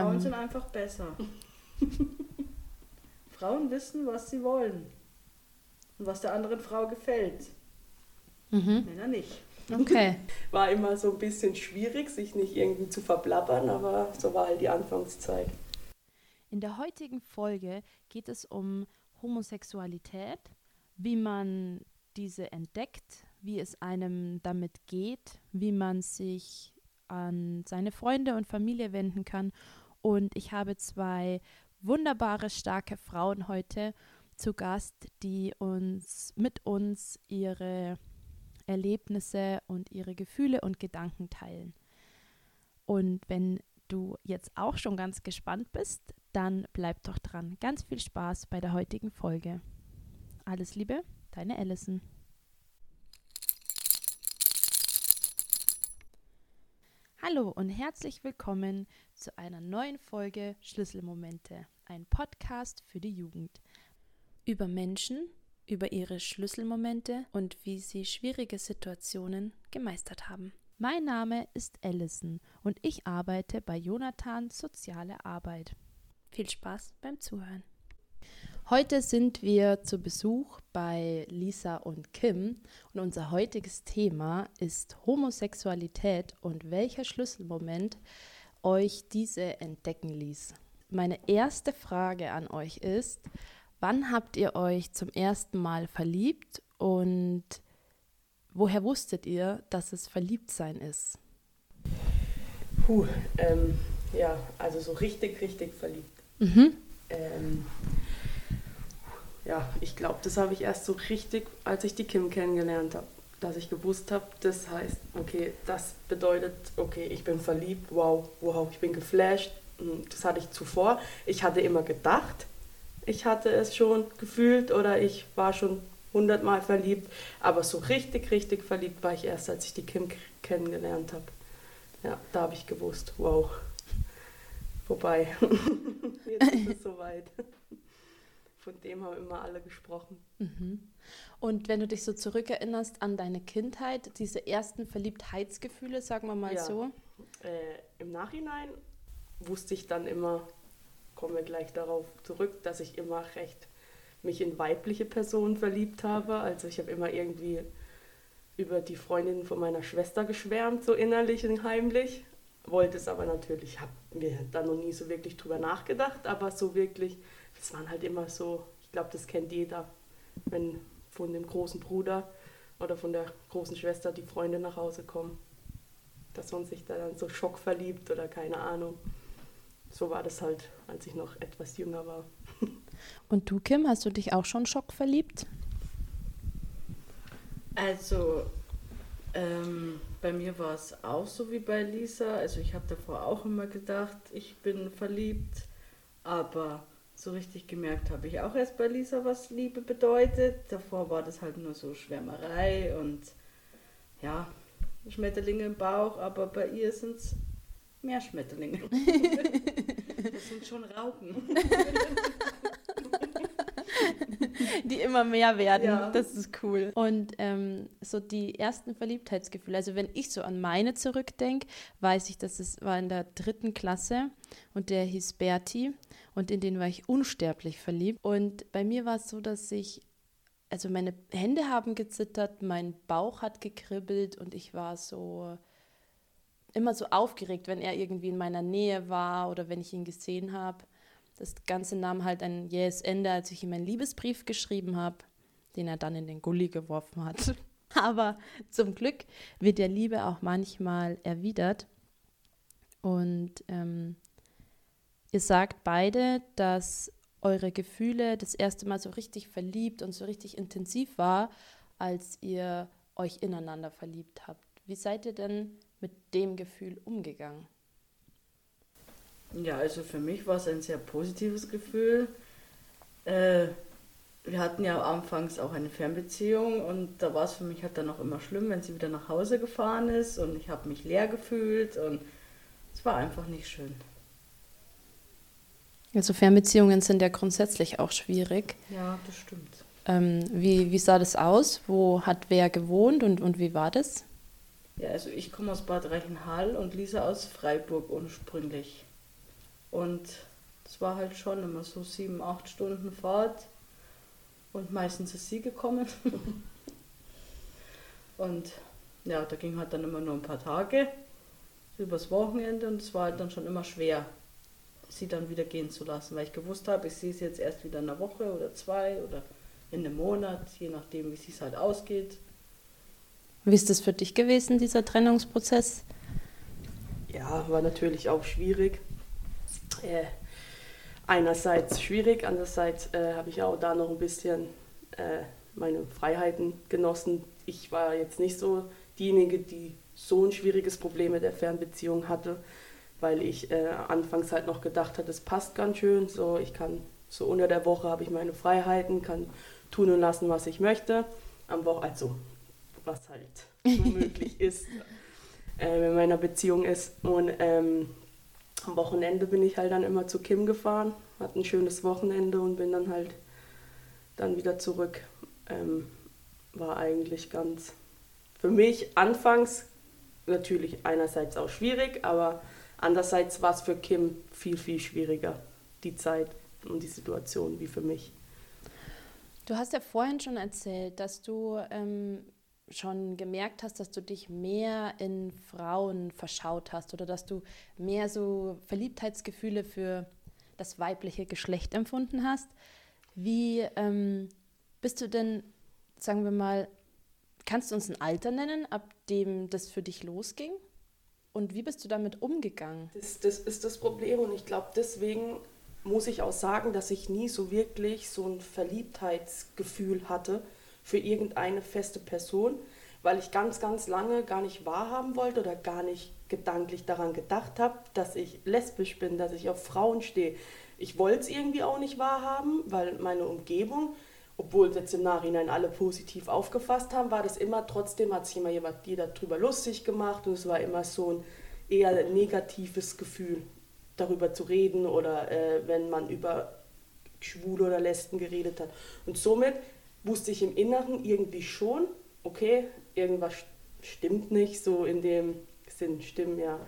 Frauen Ähm. sind einfach besser. Frauen wissen, was sie wollen. Und was der anderen Frau gefällt. Mhm. Männer nicht. Okay. War immer so ein bisschen schwierig, sich nicht irgendwie zu verblabbern, aber so war halt die Anfangszeit. In der heutigen Folge geht es um Homosexualität, wie man diese entdeckt, wie es einem damit geht, wie man sich an seine Freunde und Familie wenden kann. Und ich habe zwei wunderbare, starke Frauen heute zu Gast, die uns mit uns ihre Erlebnisse und ihre Gefühle und Gedanken teilen. Und wenn du jetzt auch schon ganz gespannt bist, dann bleib doch dran. Ganz viel Spaß bei der heutigen Folge. Alles Liebe, deine Allison. Hallo und herzlich willkommen zu einer neuen Folge Schlüsselmomente, ein Podcast für die Jugend. Über Menschen, über ihre Schlüsselmomente und wie sie schwierige Situationen gemeistert haben. Mein Name ist Allison und ich arbeite bei Jonathan Soziale Arbeit. Viel Spaß beim Zuhören. Heute sind wir zu Besuch bei Lisa und Kim und unser heutiges Thema ist Homosexualität und welcher Schlüsselmoment euch diese entdecken ließ. Meine erste Frage an euch ist, wann habt ihr euch zum ersten Mal verliebt und woher wusstet ihr, dass es Verliebtsein ist? Puh, ähm, ja, also so richtig, richtig verliebt. Mhm. Ähm, ja, ich glaube, das habe ich erst so richtig, als ich die Kim kennengelernt habe. Dass ich gewusst habe, das heißt, okay, das bedeutet, okay, ich bin verliebt, wow, wow, ich bin geflasht. Hm, Das hatte ich zuvor. Ich hatte immer gedacht, ich hatte es schon gefühlt oder ich war schon hundertmal verliebt. Aber so richtig, richtig verliebt war ich erst, als ich die Kim kennengelernt habe. Ja, da habe ich gewusst, wow. Wobei, jetzt ist es soweit. Von dem haben immer alle gesprochen. Mhm. Und wenn du dich so zurückerinnerst an deine Kindheit, diese ersten Verliebtheitsgefühle, sagen wir mal Ja. so. Äh, Im Nachhinein wusste ich dann immer, kommen wir gleich darauf zurück, dass ich immer recht mich in weibliche Personen verliebt habe. Also ich habe immer irgendwie über die Freundin von meiner Schwester geschwärmt, so innerlich und heimlich. Wollte es aber natürlich, habe mir da noch nie so wirklich drüber nachgedacht, aber so wirklich, das waren halt immer so, ich glaube, das kennt jeder, wenn von dem großen Bruder oder von der großen Schwester die Freunde nach Hause kommen dass man sich da dann so schockverliebt oder keine Ahnung. So war das halt, als ich noch etwas jünger war. Und du, Kim, hast du dich auch schon schockverliebt? Also, ähm, bei mir war es auch so wie bei Lisa. Also, ich habe davor auch immer gedacht, ich bin verliebt. Aber so richtig gemerkt habe ich auch erst bei Lisa, was Liebe bedeutet. Davor war das halt nur so Schwärmerei und ja, Schmetterlinge im Bauch. Aber bei ihr sind es mehr Schmetterlinge. das sind schon Raupen. Die immer mehr werden. Ja. Das ist cool. Und ähm, so die ersten Verliebtheitsgefühle. Also wenn ich so an meine zurückdenke, weiß ich, dass es war in der dritten Klasse und der hieß Berti und in den war ich unsterblich verliebt. Und bei mir war es so, dass ich, also meine Hände haben gezittert, mein Bauch hat gekribbelt und ich war so immer so aufgeregt, wenn er irgendwie in meiner Nähe war oder wenn ich ihn gesehen habe. Das Ganze nahm halt ein jähes Ende, als ich ihm einen Liebesbrief geschrieben habe, den er dann in den Gully geworfen hat. Aber zum Glück wird der Liebe auch manchmal erwidert. Und ähm, ihr sagt beide, dass eure Gefühle das erste Mal so richtig verliebt und so richtig intensiv war, als ihr euch ineinander verliebt habt. Wie seid ihr denn mit dem Gefühl umgegangen? Ja, also für mich war es ein sehr positives Gefühl. Äh, wir hatten ja anfangs auch eine Fernbeziehung und da war es für mich halt dann auch immer schlimm, wenn sie wieder nach Hause gefahren ist und ich habe mich leer gefühlt und es war einfach nicht schön. Also Fernbeziehungen sind ja grundsätzlich auch schwierig. Ja, das stimmt. Ähm, wie, wie sah das aus? Wo hat wer gewohnt und, und wie war das? Ja, also ich komme aus Bad Reichenhall und Lisa aus Freiburg ursprünglich. Und es war halt schon immer so sieben, acht Stunden Fahrt. Und meistens ist sie gekommen. und ja, da ging halt dann immer nur ein paar Tage übers Wochenende und es war halt dann schon immer schwer, sie dann wieder gehen zu lassen, weil ich gewusst habe, ich sehe sie jetzt erst wieder in einer Woche oder zwei oder in einem Monat, je nachdem, wie es halt ausgeht. Wie ist das für dich gewesen, dieser Trennungsprozess? Ja, war natürlich auch schwierig. Äh, einerseits schwierig, andererseits äh, habe ich auch da noch ein bisschen äh, meine Freiheiten genossen. Ich war jetzt nicht so diejenige, die so ein schwieriges Problem mit der Fernbeziehung hatte, weil ich äh, anfangs halt noch gedacht hatte, es passt ganz schön, so ich kann so unter der Woche habe ich meine Freiheiten, kann tun und lassen, was ich möchte. Am Wochenende, also was halt möglich ist, äh, in meiner Beziehung ist. Und ähm, am Wochenende bin ich halt dann immer zu Kim gefahren, hatte ein schönes Wochenende und bin dann halt dann wieder zurück. Ähm, war eigentlich ganz für mich anfangs natürlich einerseits auch schwierig, aber andererseits war es für Kim viel, viel schwieriger, die Zeit und die Situation wie für mich. Du hast ja vorhin schon erzählt, dass du ähm, schon gemerkt hast, dass du dich mehr in Frauen verschaut hast oder dass du mehr so Verliebtheitsgefühle für das weibliche Geschlecht empfunden hast. Wie ähm, bist du denn, sagen wir mal, kannst du uns ein Alter nennen, ab dem das für dich losging? Und wie bist du damit umgegangen? Das, das ist das Problem und ich glaube, deswegen muss ich auch sagen, dass ich nie so wirklich so ein Verliebtheitsgefühl hatte für irgendeine feste Person, weil ich ganz, ganz lange gar nicht wahrhaben wollte oder gar nicht gedanklich daran gedacht habe, dass ich lesbisch bin, dass ich auf Frauen stehe. Ich wollte es irgendwie auch nicht wahrhaben, weil meine Umgebung, obwohl jetzt im Nachhinein alle positiv aufgefasst haben, war das immer trotzdem, hat sich immer jemand die darüber lustig gemacht und es war immer so ein eher negatives Gefühl darüber zu reden oder äh, wenn man über Schwule oder Lesben geredet hat. Und somit wusste ich im Inneren irgendwie schon, okay, irgendwas stimmt nicht, so in dem Sinn, stimmen ja,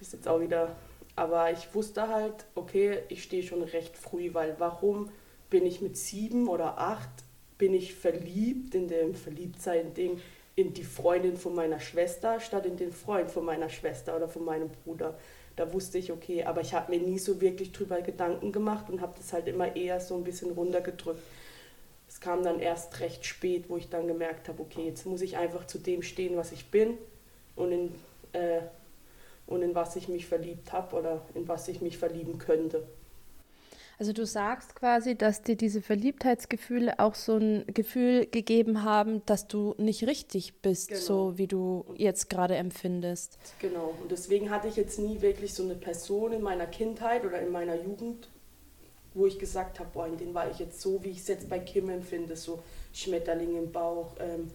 ist jetzt auch wieder, aber ich wusste halt, okay, ich stehe schon recht früh, weil warum bin ich mit sieben oder acht, bin ich verliebt in dem Verliebtsein-Ding in die Freundin von meiner Schwester statt in den Freund von meiner Schwester oder von meinem Bruder da wusste ich, okay, aber ich habe mir nie so wirklich drüber Gedanken gemacht und habe das halt immer eher so ein bisschen runtergedrückt. Es kam dann erst recht spät, wo ich dann gemerkt habe, okay, jetzt muss ich einfach zu dem stehen, was ich bin und in, äh, und in was ich mich verliebt habe oder in was ich mich verlieben könnte. Also du sagst quasi, dass dir diese Verliebtheitsgefühle auch so ein Gefühl gegeben haben, dass du nicht richtig bist, genau. so wie du jetzt gerade empfindest. Genau. Und deswegen hatte ich jetzt nie wirklich so eine Person in meiner Kindheit oder in meiner Jugend, wo ich gesagt habe, boah, in den war ich jetzt so, wie ich es jetzt bei Kim empfinde, so Schmetterling im Bauch. Ähm,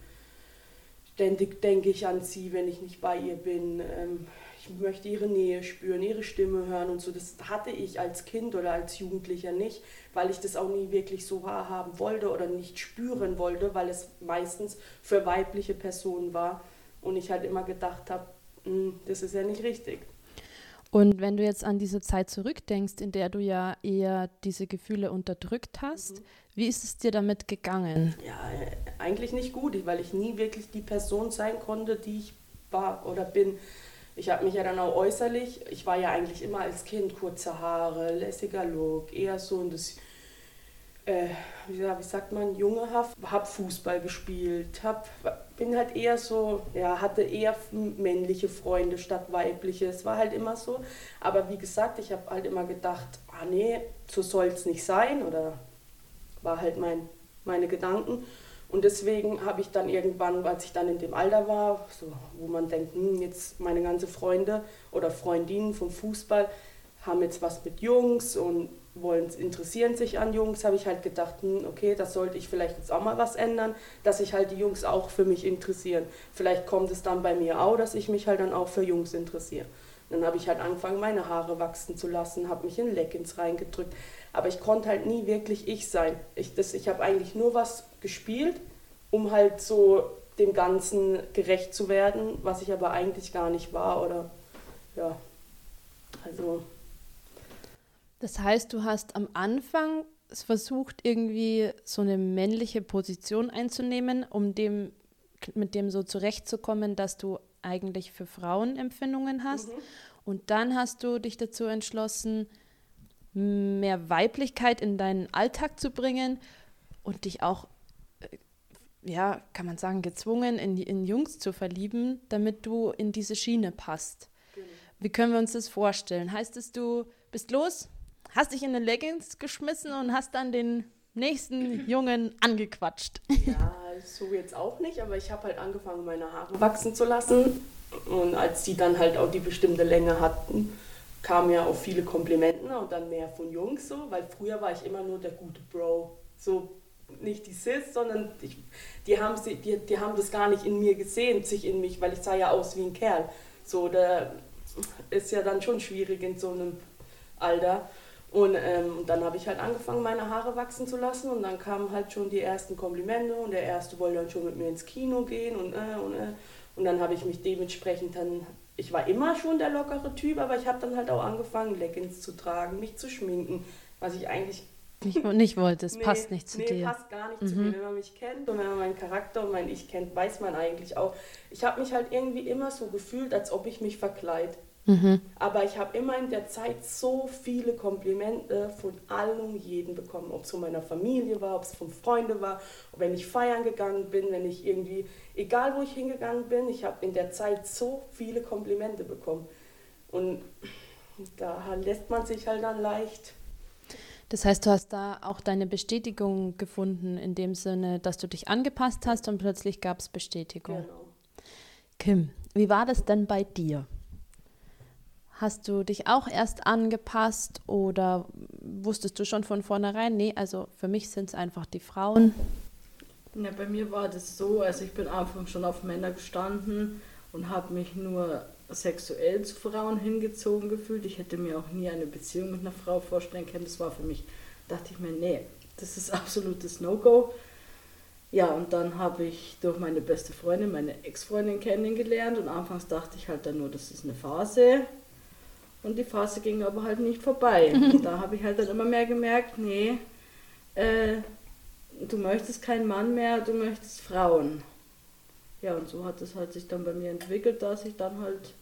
ständig denke ich an sie, wenn ich nicht bei ihr bin. Ähm, ich möchte ihre Nähe spüren, ihre Stimme hören und so. Das hatte ich als Kind oder als Jugendlicher nicht, weil ich das auch nie wirklich so wahrhaben wollte oder nicht spüren wollte, weil es meistens für weibliche Personen war und ich halt immer gedacht habe, hm, das ist ja nicht richtig. Und wenn du jetzt an diese Zeit zurückdenkst, in der du ja eher diese Gefühle unterdrückt hast, mhm. wie ist es dir damit gegangen? Ja, eigentlich nicht gut, weil ich nie wirklich die Person sein konnte, die ich war oder bin ich habe mich ja dann auch äußerlich, ich war ja eigentlich immer als Kind kurze Haare, lässiger Look, eher so ein das, äh, wie, sagt man, jungehaft, habe Fußball gespielt, hab, bin halt eher so, ja, hatte eher männliche Freunde statt weibliche, es war halt immer so. Aber wie gesagt, ich habe halt immer gedacht, ah nee, so soll es nicht sein oder war halt mein, meine Gedanken. Und deswegen habe ich dann irgendwann, als ich dann in dem Alter war, so, wo man denkt, hm, jetzt meine ganzen Freunde oder Freundinnen vom Fußball haben jetzt was mit Jungs und wollen, interessieren sich an Jungs, habe ich halt gedacht, hm, okay, das sollte ich vielleicht jetzt auch mal was ändern, dass sich halt die Jungs auch für mich interessieren. Vielleicht kommt es dann bei mir auch, dass ich mich halt dann auch für Jungs interessiere. Dann habe ich halt angefangen, meine Haare wachsen zu lassen, habe mich in Leggings reingedrückt. Aber ich konnte halt nie wirklich ich sein. Ich, ich habe eigentlich nur was gespielt, um halt so dem Ganzen gerecht zu werden, was ich aber eigentlich gar nicht war. Oder ja, also. Das heißt, du hast am Anfang versucht, irgendwie so eine männliche Position einzunehmen, um dem, mit dem so zurechtzukommen, dass du eigentlich für Frauen Empfindungen hast. Mhm. Und dann hast du dich dazu entschlossen, mehr Weiblichkeit in deinen Alltag zu bringen und dich auch, äh, ja, kann man sagen, gezwungen, in, in Jungs zu verlieben, damit du in diese Schiene passt. Genau. Wie können wir uns das vorstellen? Heißt es, du bist los, hast dich in den Leggings geschmissen und hast dann den nächsten Jungen angequatscht? Ja, so jetzt auch nicht, aber ich habe halt angefangen, meine Haare wachsen zu lassen. Und als die dann halt auch die bestimmte Länge hatten, kamen ja auch viele Komplimenten und dann mehr von Jungs so, weil früher war ich immer nur der gute Bro. So nicht die Sis, sondern ich, die, haben sie, die, die haben das gar nicht in mir gesehen, sich in mich, weil ich sah ja aus wie ein Kerl. So, da ist ja dann schon schwierig in so einem Alter. Und ähm, dann habe ich halt angefangen, meine Haare wachsen zu lassen und dann kamen halt schon die ersten Komplimente und der erste wollte dann schon mit mir ins Kino gehen und äh, und äh. Und dann habe ich mich dementsprechend dann ich war immer schon der lockere Typ, aber ich habe dann halt auch angefangen, Leggings zu tragen, mich zu schminken, was ich eigentlich nicht, nicht wollte. Es nee, passt nicht zu nee, dir. passt gar nicht mhm. zu mir. Wenn man mich kennt und wenn man meinen Charakter und mein Ich kennt, weiß man eigentlich auch. Ich habe mich halt irgendwie immer so gefühlt, als ob ich mich verkleide. Mhm. Aber ich habe immer in der Zeit so viele Komplimente von allen und jeden bekommen. Ob es von meiner Familie war, ob es von Freunden war, wenn ich feiern gegangen bin, wenn ich irgendwie, egal wo ich hingegangen bin, ich habe in der Zeit so viele Komplimente bekommen. Und da lässt man sich halt dann leicht. Das heißt, du hast da auch deine Bestätigung gefunden, in dem Sinne, dass du dich angepasst hast und plötzlich gab es Bestätigung. Genau. Kim, wie war das denn bei dir? Hast du dich auch erst angepasst oder wusstest du schon von vornherein, nee, also für mich sind es einfach die Frauen? Ja, bei mir war das so, also ich bin einfach schon auf Männer gestanden und habe mich nur sexuell zu Frauen hingezogen gefühlt. Ich hätte mir auch nie eine Beziehung mit einer Frau vorstellen können. Das war für mich, dachte ich mir, nee, das ist absolutes No-Go. Ja, und dann habe ich durch meine beste Freundin, meine Ex-Freundin kennengelernt und anfangs dachte ich halt dann nur, das ist eine Phase. Und die Phase ging aber halt nicht vorbei. Und da habe ich halt dann immer mehr gemerkt, nee, äh, du möchtest keinen Mann mehr, du möchtest Frauen. Ja, und so hat es halt sich dann bei mir entwickelt, dass ich dann halt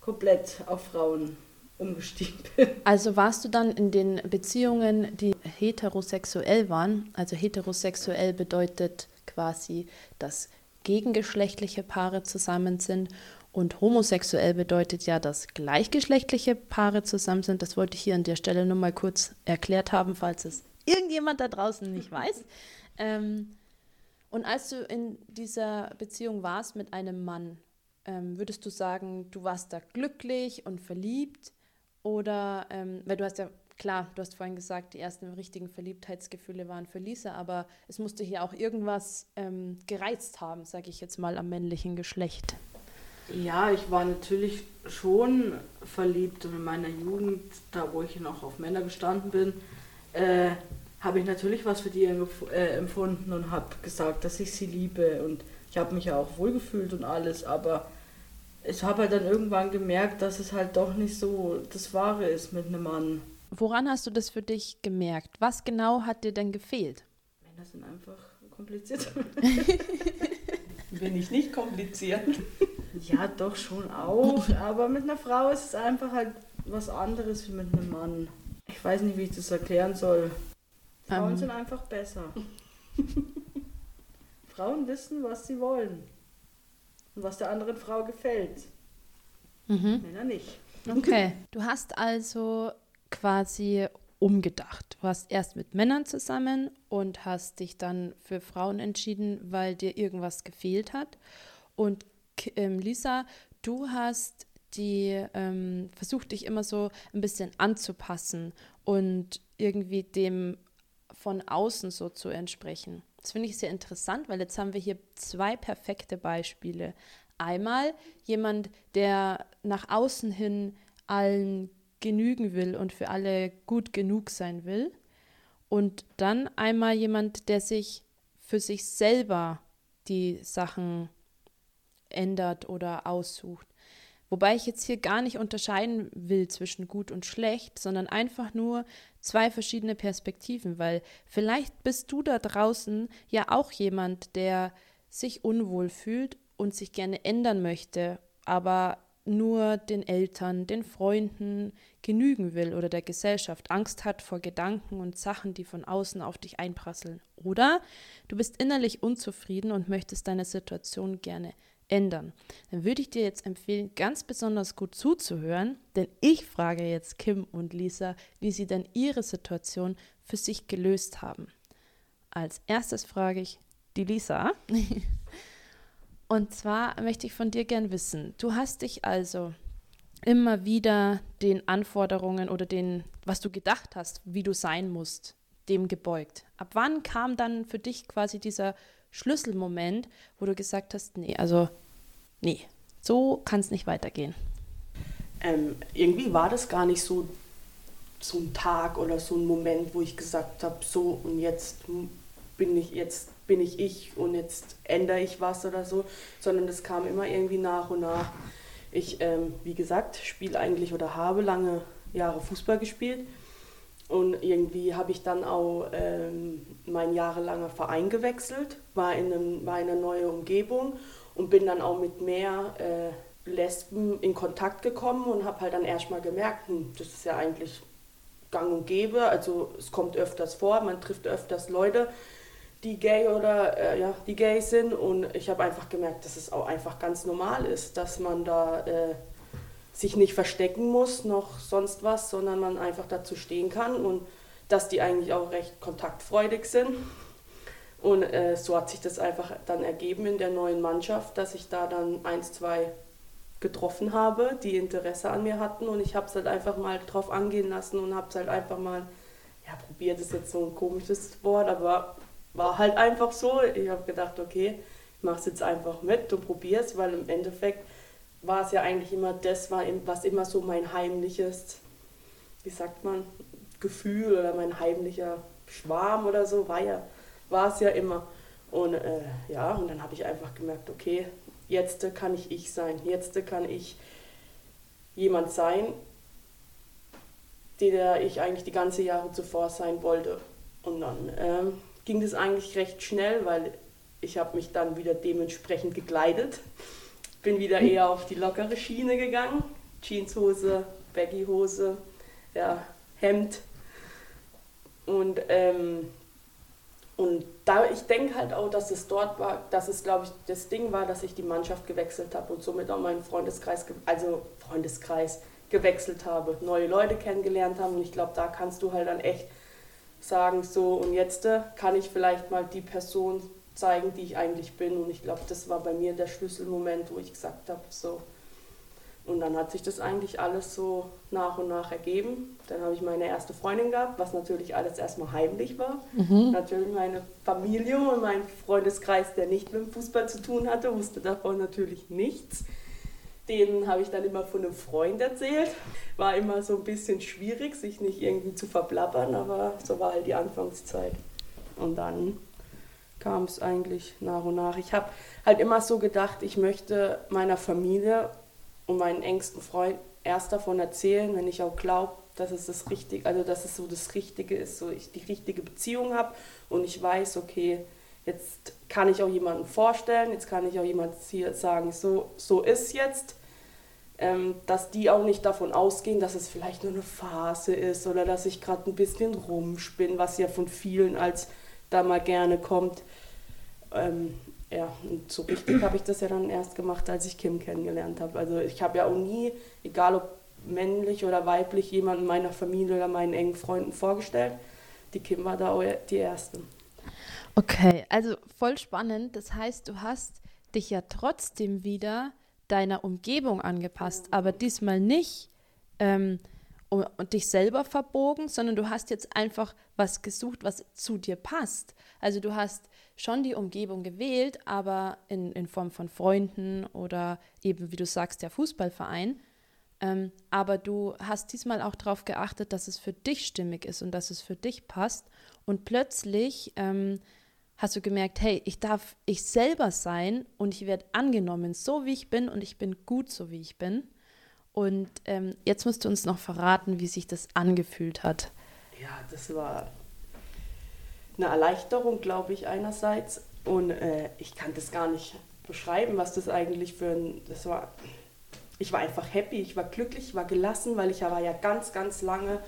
komplett auf Frauen umgestiegen bin. Also warst du dann in den Beziehungen, die heterosexuell waren, also heterosexuell bedeutet quasi, dass gegengeschlechtliche Paare zusammen sind und homosexuell bedeutet ja, dass gleichgeschlechtliche Paare zusammen sind. Das wollte ich hier an der Stelle nur mal kurz erklärt haben, falls es irgendjemand da draußen nicht weiß. Ähm, und als du in dieser Beziehung warst mit einem Mann, ähm, würdest du sagen, du warst da glücklich und verliebt? Oder, ähm, weil du hast ja, klar, du hast vorhin gesagt, die ersten richtigen Verliebtheitsgefühle waren für Lisa, aber es musste hier auch irgendwas ähm, gereizt haben, sage ich jetzt mal, am männlichen Geschlecht. Ja, ich war natürlich schon verliebt und in meiner Jugend, da wo ich noch auf Männer gestanden bin, äh, habe ich natürlich was für die äh, empfunden und habe gesagt, dass ich sie liebe und ich habe mich ja auch wohlgefühlt und alles, aber ich habe halt dann irgendwann gemerkt, dass es halt doch nicht so das Wahre ist mit einem Mann. Woran hast du das für dich gemerkt? Was genau hat dir denn gefehlt? Männer sind einfach kompliziert. Bin ich nicht kompliziert? Ja, doch schon auch. Aber mit einer Frau ist es einfach halt was anderes wie mit einem Mann. Ich weiß nicht, wie ich das erklären soll. Frauen um. sind einfach besser. Frauen wissen, was sie wollen. Und was der anderen Frau gefällt. Mhm. Männer nicht. Okay. Du hast also quasi umgedacht. Du hast erst mit Männern zusammen und hast dich dann für Frauen entschieden, weil dir irgendwas gefehlt hat. Und ähm, Lisa, du hast die ähm, versucht dich immer so ein bisschen anzupassen und irgendwie dem von außen so zu entsprechen. Das finde ich sehr interessant, weil jetzt haben wir hier zwei perfekte Beispiele. Einmal jemand, der nach außen hin allen genügen will und für alle gut genug sein will. Und dann einmal jemand, der sich für sich selber die Sachen ändert oder aussucht. Wobei ich jetzt hier gar nicht unterscheiden will zwischen gut und schlecht, sondern einfach nur zwei verschiedene Perspektiven, weil vielleicht bist du da draußen ja auch jemand, der sich unwohl fühlt und sich gerne ändern möchte, aber nur den Eltern, den Freunden genügen will oder der Gesellschaft, Angst hat vor Gedanken und Sachen, die von außen auf dich einprasseln. Oder du bist innerlich unzufrieden und möchtest deine Situation gerne ändern. Dann würde ich dir jetzt empfehlen, ganz besonders gut zuzuhören, denn ich frage jetzt Kim und Lisa, wie sie denn ihre Situation für sich gelöst haben. Als erstes frage ich die Lisa. Und zwar möchte ich von dir gern wissen, du hast dich also immer wieder den Anforderungen oder den, was du gedacht hast, wie du sein musst, dem gebeugt. Ab wann kam dann für dich quasi dieser Schlüsselmoment, wo du gesagt hast, nee, also nee, so kann es nicht weitergehen? Ähm, irgendwie war das gar nicht so, so ein Tag oder so ein Moment, wo ich gesagt habe, so und jetzt bin ich jetzt bin ich ich und jetzt ändere ich was oder so, sondern das kam immer irgendwie nach und nach. Ich, ähm, wie gesagt, spiele eigentlich oder habe lange Jahre Fußball gespielt und irgendwie habe ich dann auch ähm, mein jahrelanger Verein gewechselt, war in, einem, war in eine neue Umgebung und bin dann auch mit mehr äh, Lesben in Kontakt gekommen und habe halt dann erstmal gemerkt, hm, das ist ja eigentlich gang und gäbe, also es kommt öfters vor, man trifft öfters Leute, die gay oder äh, ja, die gay sind. Und ich habe einfach gemerkt, dass es auch einfach ganz normal ist, dass man da äh, sich nicht verstecken muss, noch sonst was, sondern man einfach dazu stehen kann und dass die eigentlich auch recht kontaktfreudig sind. Und äh, so hat sich das einfach dann ergeben in der neuen Mannschaft, dass ich da dann eins, zwei getroffen habe, die Interesse an mir hatten und ich habe es halt einfach mal drauf angehen lassen und habe es halt einfach mal, ja, probiert ist jetzt so ein komisches Wort, aber war halt einfach so. Ich habe gedacht, okay, ich mache es jetzt einfach mit und probiere es, weil im Endeffekt war es ja eigentlich immer das, was immer so mein heimliches, wie sagt man, Gefühl oder mein heimlicher Schwarm oder so, war ja, war es ja immer. Und äh, ja, und dann habe ich einfach gemerkt, okay, jetzt kann ich ich sein, jetzt kann ich jemand sein, der ich eigentlich die ganze Jahre zuvor sein wollte. Und dann ähm, ging das eigentlich recht schnell, weil ich habe mich dann wieder dementsprechend gekleidet. Bin wieder eher auf die lockere Schiene gegangen. Jeanshose, Baggyhose, ja, Hemd. Und, ähm, und da, ich denke halt auch, dass es dort war, dass es, glaube ich, das Ding war, dass ich die Mannschaft gewechselt habe und somit auch meinen Freundeskreis, also Freundeskreis gewechselt habe, neue Leute kennengelernt haben. Und ich glaube, da kannst du halt dann echt sagen, so und jetzt äh, kann ich vielleicht mal die Person zeigen, die ich eigentlich bin. Und ich glaube, das war bei mir der Schlüsselmoment, wo ich gesagt habe, so. Und dann hat sich das eigentlich alles so nach und nach ergeben. Dann habe ich meine erste Freundin gehabt, was natürlich alles erstmal heimlich war. Mhm. Natürlich meine Familie und mein Freundeskreis, der nicht mit dem Fußball zu tun hatte, wusste davon natürlich nichts. Den habe ich dann immer von einem Freund erzählt. War immer so ein bisschen schwierig, sich nicht irgendwie zu verblabbern, aber so war halt die Anfangszeit. Und dann kam es eigentlich nach und nach. Ich habe halt immer so gedacht, ich möchte meiner Familie und meinen engsten Freund erst davon erzählen, wenn ich auch glaube, dass es das Richtige, also dass es so das Richtige ist, so ich die richtige Beziehung habe und ich weiß, okay, jetzt kann ich auch jemanden vorstellen, jetzt kann ich auch jemand hier sagen, so, so ist jetzt, ähm, dass die auch nicht davon ausgehen, dass es vielleicht nur eine Phase ist oder dass ich gerade ein bisschen rumspinne, was ja von vielen als da mal gerne kommt. Ähm, ja, und so richtig habe ich das ja dann erst gemacht, als ich Kim kennengelernt habe. Also ich habe ja auch nie, egal ob männlich oder weiblich, jemanden meiner Familie oder meinen engen Freunden vorgestellt. Die Kim war da auch die Erste. Okay, also voll spannend. Das heißt, du hast dich ja trotzdem wieder deiner Umgebung angepasst, aber diesmal nicht ähm, und, dich selber verbogen, sondern du hast jetzt einfach was gesucht, was zu dir passt. Also du hast schon die Umgebung gewählt, aber in, in Form von Freunden oder eben, wie du sagst, der Fußballverein. Ähm, aber du hast diesmal auch darauf geachtet, dass es für dich stimmig ist und dass es für dich passt. Und plötzlich ähm, hast du gemerkt, hey, ich darf ich selber sein und ich werde angenommen, so wie ich bin und ich bin gut, so wie ich bin. Und ähm, jetzt musst du uns noch verraten, wie sich das angefühlt hat. Ja, das war eine Erleichterung, glaube ich, einerseits. Und äh, ich kann das gar nicht beschreiben, was das eigentlich für ein. Das war. Ich war einfach happy, ich war glücklich, ich war gelassen, weil ich war ja ganz, ganz lange,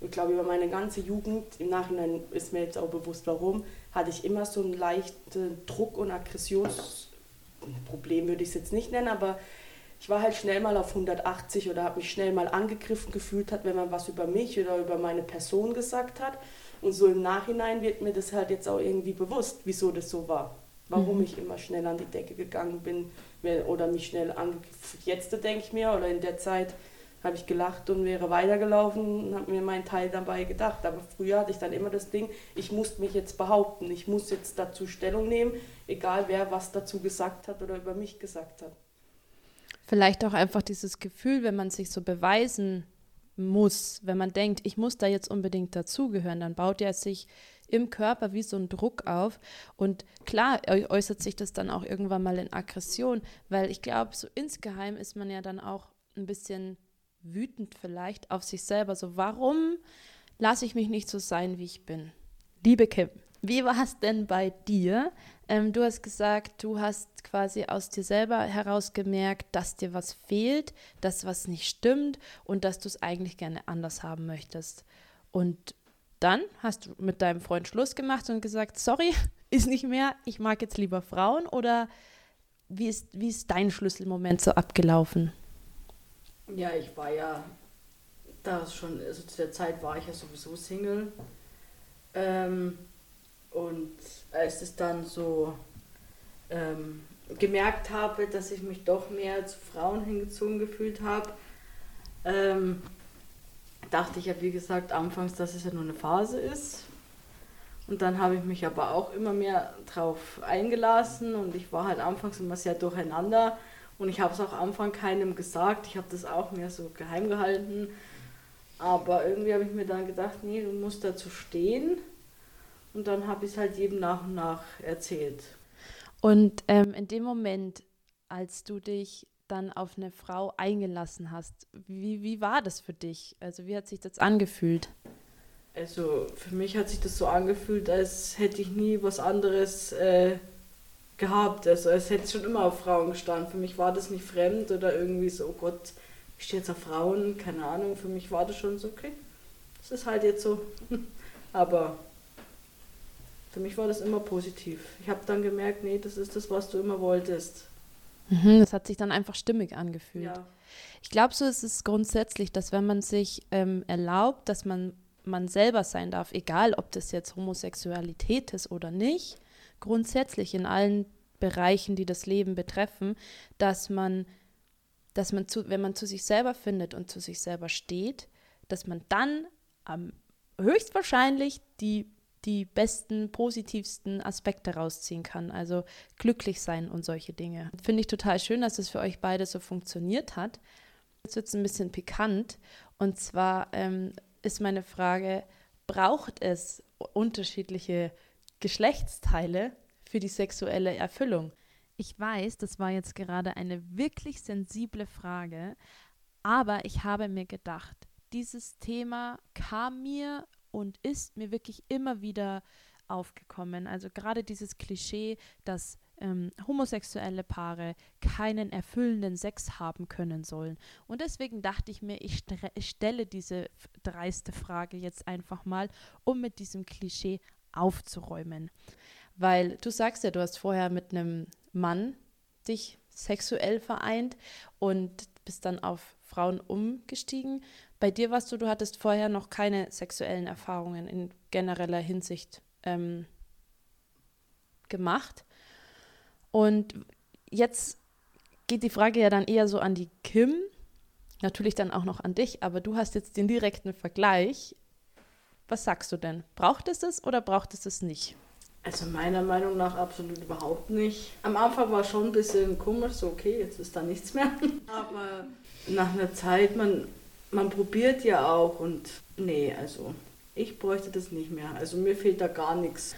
ich glaube über meine ganze Jugend, im Nachhinein ist mir jetzt auch bewusst warum, hatte ich immer so einen leichten Druck- und Aggressionsproblem, würde ich es jetzt nicht nennen, aber ich war halt schnell mal auf 180 oder habe mich schnell mal angegriffen gefühlt hat, wenn man was über mich oder über meine Person gesagt hat. Und so im Nachhinein wird mir das halt jetzt auch irgendwie bewusst, wieso das so war. Warum mhm. ich immer schnell an die Decke gegangen bin oder mich schnell angegriffen. Jetzt denke ich mir, oder in der Zeit habe ich gelacht und wäre weitergelaufen und habe mir meinen Teil dabei gedacht. Aber früher hatte ich dann immer das Ding, ich muss mich jetzt behaupten, ich muss jetzt dazu Stellung nehmen, egal wer was dazu gesagt hat oder über mich gesagt hat. Vielleicht auch einfach dieses Gefühl, wenn man sich so beweisen muss, wenn man denkt, ich muss da jetzt unbedingt dazugehören, dann baut ja sich im Körper wie so ein Druck auf. Und klar äußert sich das dann auch irgendwann mal in Aggression, weil ich glaube, so insgeheim ist man ja dann auch ein bisschen wütend vielleicht auf sich selber. So, warum lasse ich mich nicht so sein, wie ich bin? Liebe Kim, wie war es denn bei dir? Ähm, du hast gesagt, du hast quasi aus dir selber heraus gemerkt, dass dir was fehlt, dass was nicht stimmt und dass du es eigentlich gerne anders haben möchtest. Und dann hast du mit deinem Freund Schluss gemacht und gesagt, sorry, ist nicht mehr, ich mag jetzt lieber Frauen oder wie ist, wie ist dein Schlüsselmoment so abgelaufen? Ja, ich war ja da schon, also zu der Zeit war ich ja sowieso Single. Ähm, und als es dann so ähm, gemerkt habe, dass ich mich doch mehr zu Frauen hingezogen gefühlt habe, ähm, dachte ich ja, wie gesagt, anfangs, dass es ja nur eine Phase ist. Und dann habe ich mich aber auch immer mehr drauf eingelassen und ich war halt anfangs immer sehr durcheinander und ich habe es auch am Anfang keinem gesagt. Ich habe das auch mehr so geheim gehalten. Aber irgendwie habe ich mir dann gedacht, nee, du musst dazu stehen. Und dann habe ich es halt jedem nach und nach erzählt. Und ähm, in dem Moment, als du dich dann auf eine Frau eingelassen hast, wie, wie war das für dich? Also wie hat sich das angefühlt? Also für mich hat sich das so angefühlt, als hätte ich nie was anderes äh, gehabt. Also als hätte ich schon immer auf Frauen gestanden. Für mich war das nicht fremd oder irgendwie so, oh Gott, ich stehe jetzt auf Frauen, keine Ahnung. Für mich war das schon so, okay, das ist halt jetzt so. Aber für mich war das immer positiv. Ich habe dann gemerkt, nee, das ist das, was du immer wolltest. Mhm, das hat sich dann einfach stimmig angefühlt. Ja. Ich glaube, so ist es grundsätzlich, dass wenn man sich ähm, erlaubt, dass man man selber sein darf, egal ob das jetzt Homosexualität ist oder nicht, grundsätzlich in allen Bereichen, die das Leben betreffen, dass man, dass man zu, wenn man zu sich selber findet und zu sich selber steht, dass man dann am höchstwahrscheinlich die die besten, positivsten Aspekte rausziehen kann. Also glücklich sein und solche Dinge. Finde ich total schön, dass es für euch beide so funktioniert hat. Jetzt wird es ein bisschen pikant. Und zwar ähm, ist meine Frage, braucht es unterschiedliche Geschlechtsteile für die sexuelle Erfüllung? Ich weiß, das war jetzt gerade eine wirklich sensible Frage, aber ich habe mir gedacht, dieses Thema kam mir und ist mir wirklich immer wieder aufgekommen. Also gerade dieses Klischee, dass ähm, homosexuelle Paare keinen erfüllenden Sex haben können sollen. Und deswegen dachte ich mir, ich, ich stelle diese dreiste Frage jetzt einfach mal, um mit diesem Klischee aufzuräumen. Weil du sagst ja, du hast vorher mit einem Mann dich sexuell vereint und bist dann auf Frauen umgestiegen. Bei dir warst du, du hattest vorher noch keine sexuellen Erfahrungen in genereller Hinsicht ähm, gemacht. Und jetzt geht die Frage ja dann eher so an die Kim, natürlich dann auch noch an dich, aber du hast jetzt den direkten Vergleich. Was sagst du denn? Braucht es es oder braucht es es nicht? Also meiner Meinung nach absolut überhaupt nicht. Am Anfang war schon ein bisschen komisch, so okay, jetzt ist da nichts mehr. Aber nach einer Zeit, man, man probiert ja auch und nee, also ich bräuchte das nicht mehr. Also mir fehlt da gar nichts.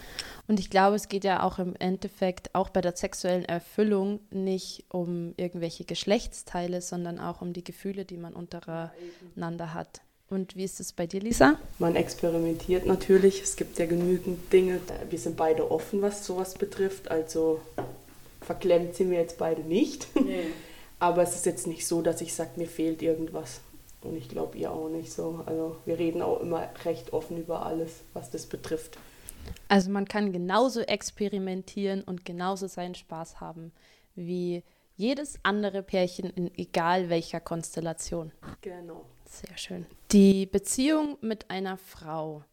Und ich glaube, es geht ja auch im Endeffekt auch bei der sexuellen Erfüllung nicht um irgendwelche Geschlechtsteile, sondern auch um die Gefühle, die man untereinander hat. Und wie ist es bei dir, Lisa? Man experimentiert natürlich. Es gibt ja genügend Dinge. Wir sind beide offen, was sowas betrifft. Also verklemmt sind wir jetzt beide nicht. Nee. Aber es ist jetzt nicht so, dass ich sage, mir fehlt irgendwas. Und ich glaube, ihr auch nicht so. Also wir reden auch immer recht offen über alles, was das betrifft. Also man kann genauso experimentieren und genauso seinen Spaß haben wie jedes andere Pärchen in egal welcher Konstellation. Genau. Sehr schön. Die Beziehung mit einer Frau.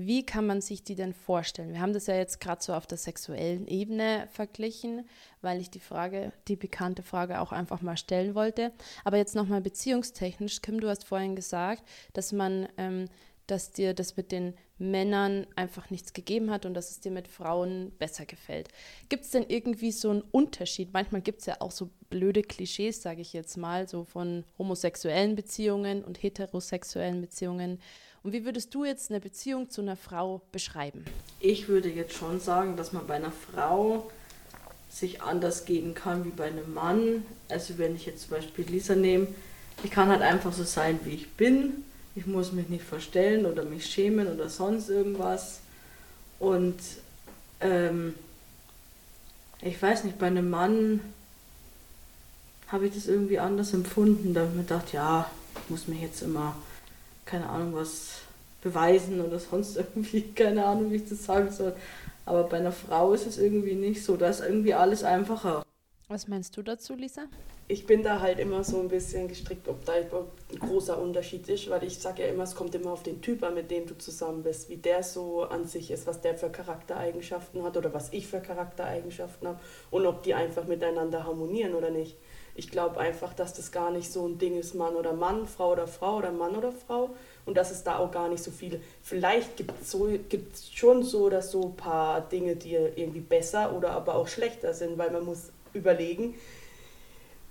Wie kann man sich die denn vorstellen? Wir haben das ja jetzt gerade so auf der sexuellen Ebene verglichen, weil ich die Frage, die bekannte Frage auch einfach mal stellen wollte. Aber jetzt nochmal beziehungstechnisch. Kim, du hast vorhin gesagt, dass man ähm, dass dir das mit den Männern einfach nichts gegeben hat und dass es dir mit Frauen besser gefällt. Gibt es denn irgendwie so einen Unterschied? Manchmal gibt es ja auch so blöde Klischees, sage ich jetzt mal, so von homosexuellen Beziehungen und heterosexuellen Beziehungen. Und wie würdest du jetzt eine Beziehung zu einer Frau beschreiben? Ich würde jetzt schon sagen, dass man bei einer Frau sich anders geben kann wie bei einem Mann. Also wenn ich jetzt zum Beispiel Lisa nehme, ich kann halt einfach so sein, wie ich bin ich muss mich nicht verstellen oder mich schämen oder sonst irgendwas. Und ähm, ich weiß nicht, bei einem Mann habe ich das irgendwie anders empfunden. Da habe ich mir gedacht, ja, ich muss mich jetzt immer, keine Ahnung, was beweisen oder sonst irgendwie, keine Ahnung, wie ich das sagen soll. Aber bei einer Frau ist es irgendwie nicht so. Da ist irgendwie alles einfacher. Was meinst du dazu, Lisa? ich bin da halt immer so ein bisschen gestrickt, ob da ein großer Unterschied ist, weil ich sage ja immer, es kommt immer auf den Typ an, mit dem du zusammen bist, wie der so an sich ist, was der für Charaktereigenschaften hat oder was ich für Charaktereigenschaften habe und ob die einfach miteinander harmonieren oder nicht. Ich glaube einfach, dass das gar nicht so ein Ding ist, Mann oder Mann, Frau oder Frau oder Mann oder Frau und dass es da auch gar nicht so viele. Vielleicht gibt es so, schon so dass so ein paar Dinge, die irgendwie besser oder aber auch schlechter sind, weil man muss überlegen,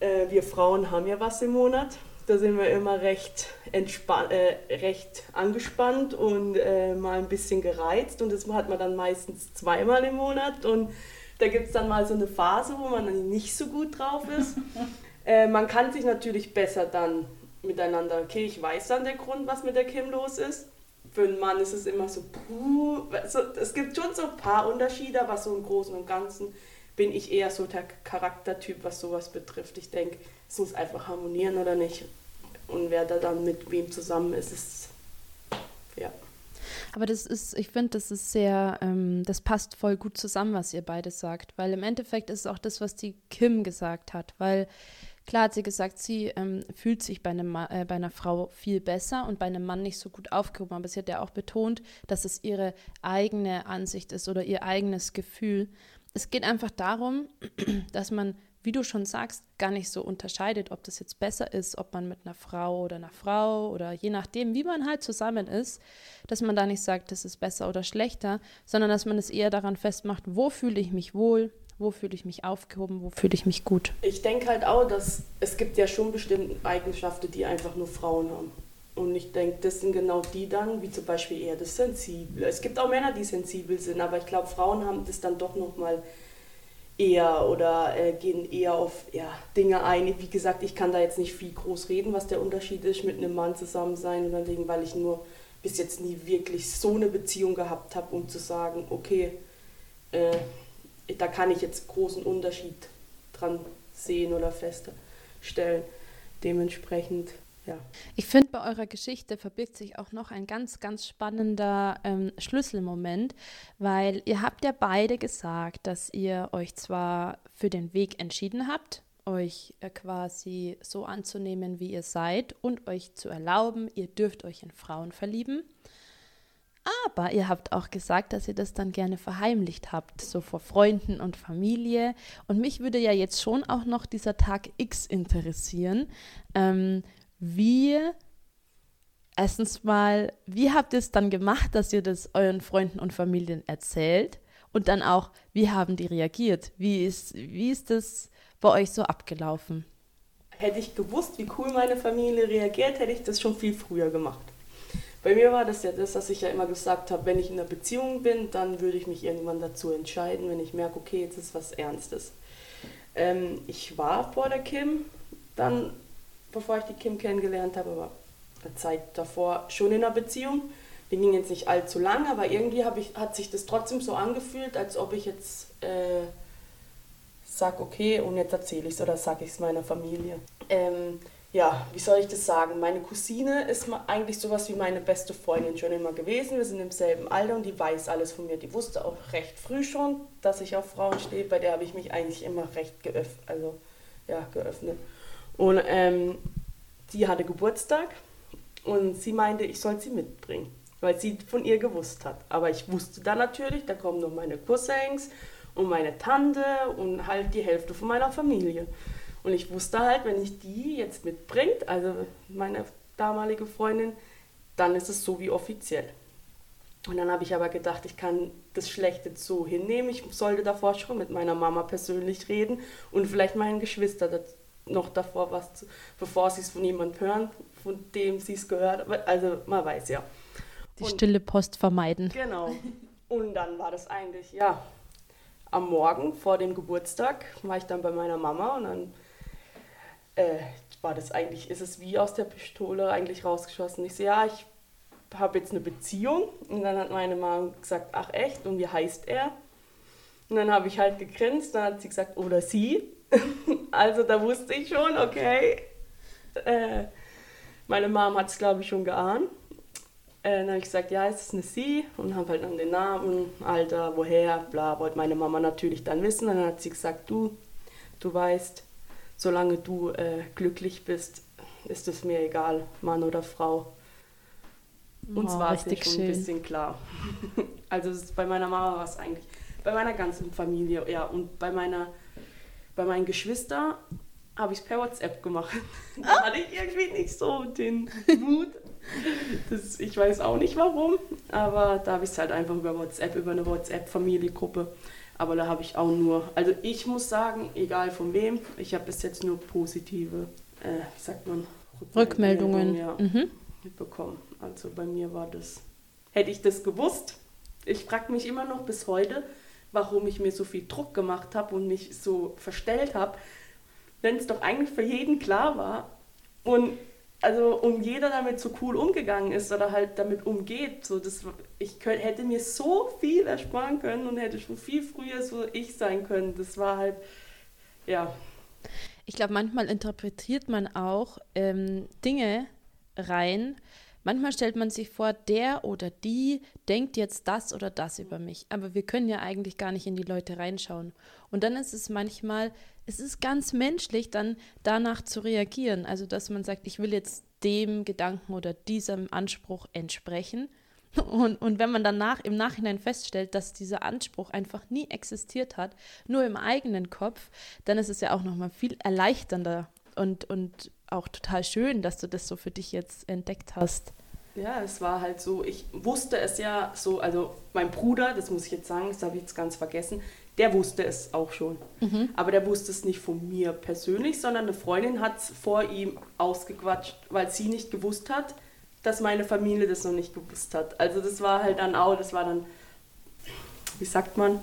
äh, wir Frauen haben ja was im Monat. Da sind wir immer recht, äh, recht angespannt und äh, mal ein bisschen gereizt. Und das hat man dann meistens zweimal im Monat. Und da gibt es dann mal so eine Phase, wo man dann nicht so gut drauf ist. äh, man kann sich natürlich besser dann miteinander, okay, ich weiß dann der Grund, was mit der Kim los ist. Für einen Mann ist es immer so, puh, so, es gibt schon so ein paar Unterschiede, aber so im Großen und Ganzen bin ich eher so der Charaktertyp, was sowas betrifft. Ich denke, es muss einfach harmonieren oder nicht. Und wer da dann mit wem zusammen ist, ist ja. Aber das ist, ich finde, das ist sehr, ähm, das passt voll gut zusammen, was ihr beide sagt, weil im Endeffekt ist es auch das, was die Kim gesagt hat, weil klar hat sie gesagt, sie ähm, fühlt sich bei, einem, äh, bei einer Frau viel besser und bei einem Mann nicht so gut aufgehoben, aber sie hat ja auch betont, dass es ihre eigene Ansicht ist oder ihr eigenes Gefühl. Es geht einfach darum, dass man, wie du schon sagst, gar nicht so unterscheidet, ob das jetzt besser ist, ob man mit einer Frau oder einer Frau oder je nachdem, wie man halt zusammen ist, dass man da nicht sagt, das ist besser oder schlechter, sondern dass man es eher daran festmacht, wo fühle ich mich wohl, wo fühle ich mich aufgehoben, wo fühle ich mich gut. Ich denke halt auch, dass es gibt ja schon bestimmte Eigenschaften, die einfach nur Frauen haben. Und ich denke, das sind genau die dann, wie zum Beispiel eher das Sensible. Es gibt auch Männer, die sensibel sind, aber ich glaube, Frauen haben das dann doch nochmal eher oder äh, gehen eher auf ja, Dinge ein. Wie gesagt, ich kann da jetzt nicht viel groß reden, was der Unterschied ist, mit einem Mann zusammen sein oder wegen, weil ich nur bis jetzt nie wirklich so eine Beziehung gehabt habe, um zu sagen, okay, äh, da kann ich jetzt großen Unterschied dran sehen oder feststellen. Dementsprechend ja. Ich finde, bei eurer Geschichte verbirgt sich auch noch ein ganz, ganz spannender ähm, Schlüsselmoment, weil ihr habt ja beide gesagt, dass ihr euch zwar für den Weg entschieden habt, euch äh, quasi so anzunehmen, wie ihr seid und euch zu erlauben, ihr dürft euch in Frauen verlieben. Aber ihr habt auch gesagt, dass ihr das dann gerne verheimlicht habt, so vor Freunden und Familie. Und mich würde ja jetzt schon auch noch dieser Tag X interessieren. Ähm, wie, erstens mal, wie habt ihr es dann gemacht, dass ihr das euren Freunden und Familien erzählt? Und dann auch, wie haben die reagiert? Wie ist, wie ist das bei euch so abgelaufen? Hätte ich gewusst, wie cool meine Familie reagiert, hätte ich das schon viel früher gemacht. Bei mir war das ja das, dass ich ja immer gesagt habe, wenn ich in einer Beziehung bin, dann würde ich mich irgendwann dazu entscheiden, wenn ich merke, okay, jetzt ist was Ernstes. Ähm, ich war vor der Kim, dann, bevor ich die Kim kennengelernt habe, aber eine Zeit davor schon in einer Beziehung. Die ging jetzt nicht allzu lang, aber irgendwie ich, hat sich das trotzdem so angefühlt, als ob ich jetzt äh, sage, okay, und jetzt erzähle ich es oder sage ich es meiner Familie. Ähm, ja, wie soll ich das sagen? Meine Cousine ist eigentlich sowas wie meine beste Freundin schon immer gewesen. Wir sind im selben Alter und die weiß alles von mir. Die wusste auch recht früh schon, dass ich auf Frauen stehe. Bei der habe ich mich eigentlich immer recht geöff also, ja, geöffnet. Und ähm, die hatte Geburtstag und sie meinte, ich soll sie mitbringen, weil sie von ihr gewusst hat. Aber ich wusste dann natürlich, da kommen noch meine Cousins und meine Tante und halt die Hälfte von meiner Familie. Und ich wusste halt, wenn ich die jetzt mitbringt, also meine damalige Freundin, dann ist es so wie offiziell. Und dann habe ich aber gedacht, ich kann das Schlechte so hinnehmen. Ich sollte davor schon mit meiner Mama persönlich reden und vielleicht meinen Geschwistern noch davor was, zu, bevor sie es von jemandem hören, von dem sie es gehört haben. Also man weiß ja. Die und, stille Post vermeiden. Genau. Und dann war das eigentlich, ja, am Morgen vor dem Geburtstag war ich dann bei meiner Mama und dann äh, war das eigentlich, ist es wie aus der Pistole eigentlich rausgeschossen. Ich so, ja, ich habe jetzt eine Beziehung. Und dann hat meine Mama gesagt, ach echt, und wie heißt er? Und dann habe ich halt gegrinst, dann hat sie gesagt, oder sie. also da wusste ich schon, okay. Äh, meine Mom hat es, glaube ich, schon geahnt. Äh, dann habe ich gesagt, ja, es ist eine Sie und habe halt dann den Namen, Alter, woher, bla, wollte meine Mama natürlich dann wissen. Dann hat sie gesagt, du, du weißt, solange du äh, glücklich bist, ist es mir egal, Mann oder Frau. Uns oh, war es schon schön. ein bisschen klar. also bei meiner Mama war es eigentlich, bei meiner ganzen Familie, ja, und bei meiner, bei meinen Geschwistern habe ich es per WhatsApp gemacht. da ah. hatte ich irgendwie nicht so den Mut. Das, ich weiß auch nicht warum, aber da habe ich es halt einfach über WhatsApp, über eine WhatsApp-Familiengruppe aber da habe ich auch nur, also ich muss sagen, egal von wem, ich habe bis jetzt nur positive, äh, wie sagt man, Rückmeldungen, Rückmeldungen ja, mhm. bekommen. Also bei mir war das, hätte ich das gewusst, ich frage mich immer noch bis heute, warum ich mir so viel Druck gemacht habe und mich so verstellt habe, wenn es doch eigentlich für jeden klar war. Und also und jeder damit so cool umgegangen ist oder halt damit umgeht. So, das, ich könnt, hätte mir so viel ersparen können und hätte schon viel früher so ich sein können. Das war halt, ja. Ich glaube, manchmal interpretiert man auch ähm, Dinge rein. Manchmal stellt man sich vor, der oder die denkt jetzt das oder das über mich. Aber wir können ja eigentlich gar nicht in die Leute reinschauen. Und dann ist es manchmal es ist ganz menschlich, dann danach zu reagieren. Also, dass man sagt, ich will jetzt dem Gedanken oder diesem Anspruch entsprechen. Und, und wenn man danach im Nachhinein feststellt, dass dieser Anspruch einfach nie existiert hat, nur im eigenen Kopf, dann ist es ja auch nochmal viel erleichternder und, und auch total schön, dass du das so für dich jetzt entdeckt hast. Ja, es war halt so, ich wusste es ja so, also mein Bruder, das muss ich jetzt sagen, das habe ich jetzt ganz vergessen, der wusste es auch schon. Mhm. Aber der wusste es nicht von mir persönlich, sondern eine Freundin hat es vor ihm ausgequatscht, weil sie nicht gewusst hat, dass meine Familie das noch nicht gewusst hat. Also das war halt dann auch, das war dann, wie sagt man?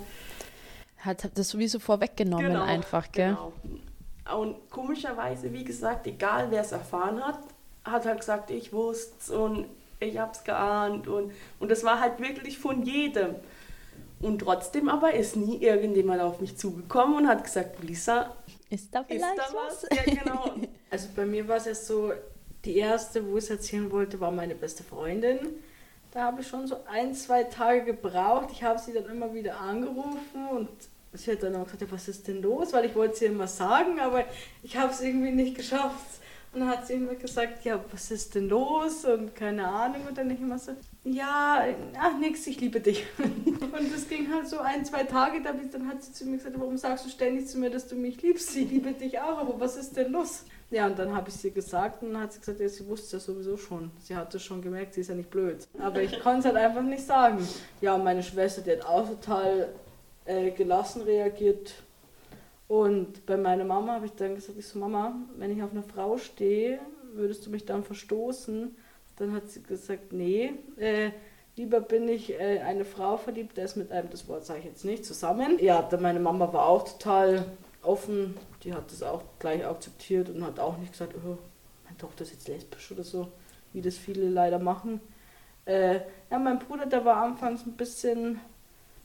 Hat das sowieso vorweggenommen genau, einfach, gell? Genau. Und komischerweise, wie gesagt, egal wer es erfahren hat, hat halt gesagt, ich wusste es und ich hab's geahnt und, und das war halt wirklich von jedem. Und trotzdem aber ist nie irgendjemand auf mich zugekommen und hat gesagt, Lisa, ist da vielleicht ist da was? Ja, genau. Also bei mir war es jetzt so, die erste, wo ich es erzählen wollte, war meine beste Freundin. Da habe ich schon so ein, zwei Tage gebraucht. Ich habe sie dann immer wieder angerufen und sie hat dann auch gesagt, was ist denn los? Weil ich wollte es ihr immer sagen, aber ich habe es irgendwie nicht geschafft. Und dann hat sie immer gesagt, ja, was ist denn los? Und keine Ahnung. Und dann ich immer so, ja, ach nix, ich liebe dich. Und das ging halt so ein, zwei Tage, dann hat sie zu mir gesagt, warum sagst du ständig zu mir, dass du mich liebst? Ich liebe dich auch, aber was ist denn los? Ja, und dann habe ich sie gesagt und dann hat sie gesagt, ja, sie wusste es ja sowieso schon. Sie hat es schon gemerkt, sie ist ja nicht blöd. Aber ich konnte es halt einfach nicht sagen. Ja, und meine Schwester, die hat auch total äh, gelassen reagiert und bei meiner Mama habe ich dann gesagt, ich so, Mama, wenn ich auf eine Frau stehe, würdest du mich dann verstoßen? dann hat sie gesagt, nee, äh, lieber bin ich äh, eine Frau verliebt, der ist mit einem, das Wort sage ich jetzt nicht, zusammen. Ja, dann meine Mama war auch total offen, die hat das auch gleich akzeptiert und hat auch nicht gesagt, oh, meine Tochter ist jetzt lesbisch oder so, wie das viele leider machen. Äh, ja, mein Bruder, der war anfangs ein bisschen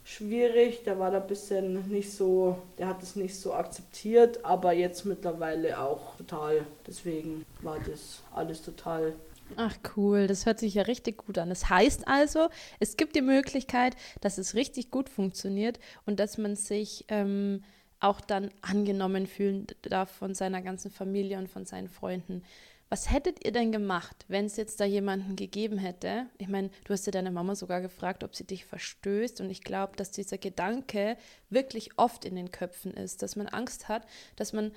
schwierig, der war da ein bisschen nicht so, der hat es nicht so akzeptiert, aber jetzt mittlerweile auch total. Deswegen war das alles total Ach cool, das hört sich ja richtig gut an. Das heißt also, es gibt die Möglichkeit, dass es richtig gut funktioniert und dass man sich ähm, auch dann angenommen fühlen darf von seiner ganzen Familie und von seinen Freunden. Was hättet ihr denn gemacht, wenn es jetzt da jemanden gegeben hätte? Ich meine, du hast ja deine Mama sogar gefragt, ob sie dich verstößt. Und ich glaube, dass dieser Gedanke wirklich oft in den Köpfen ist, dass man Angst hat, dass man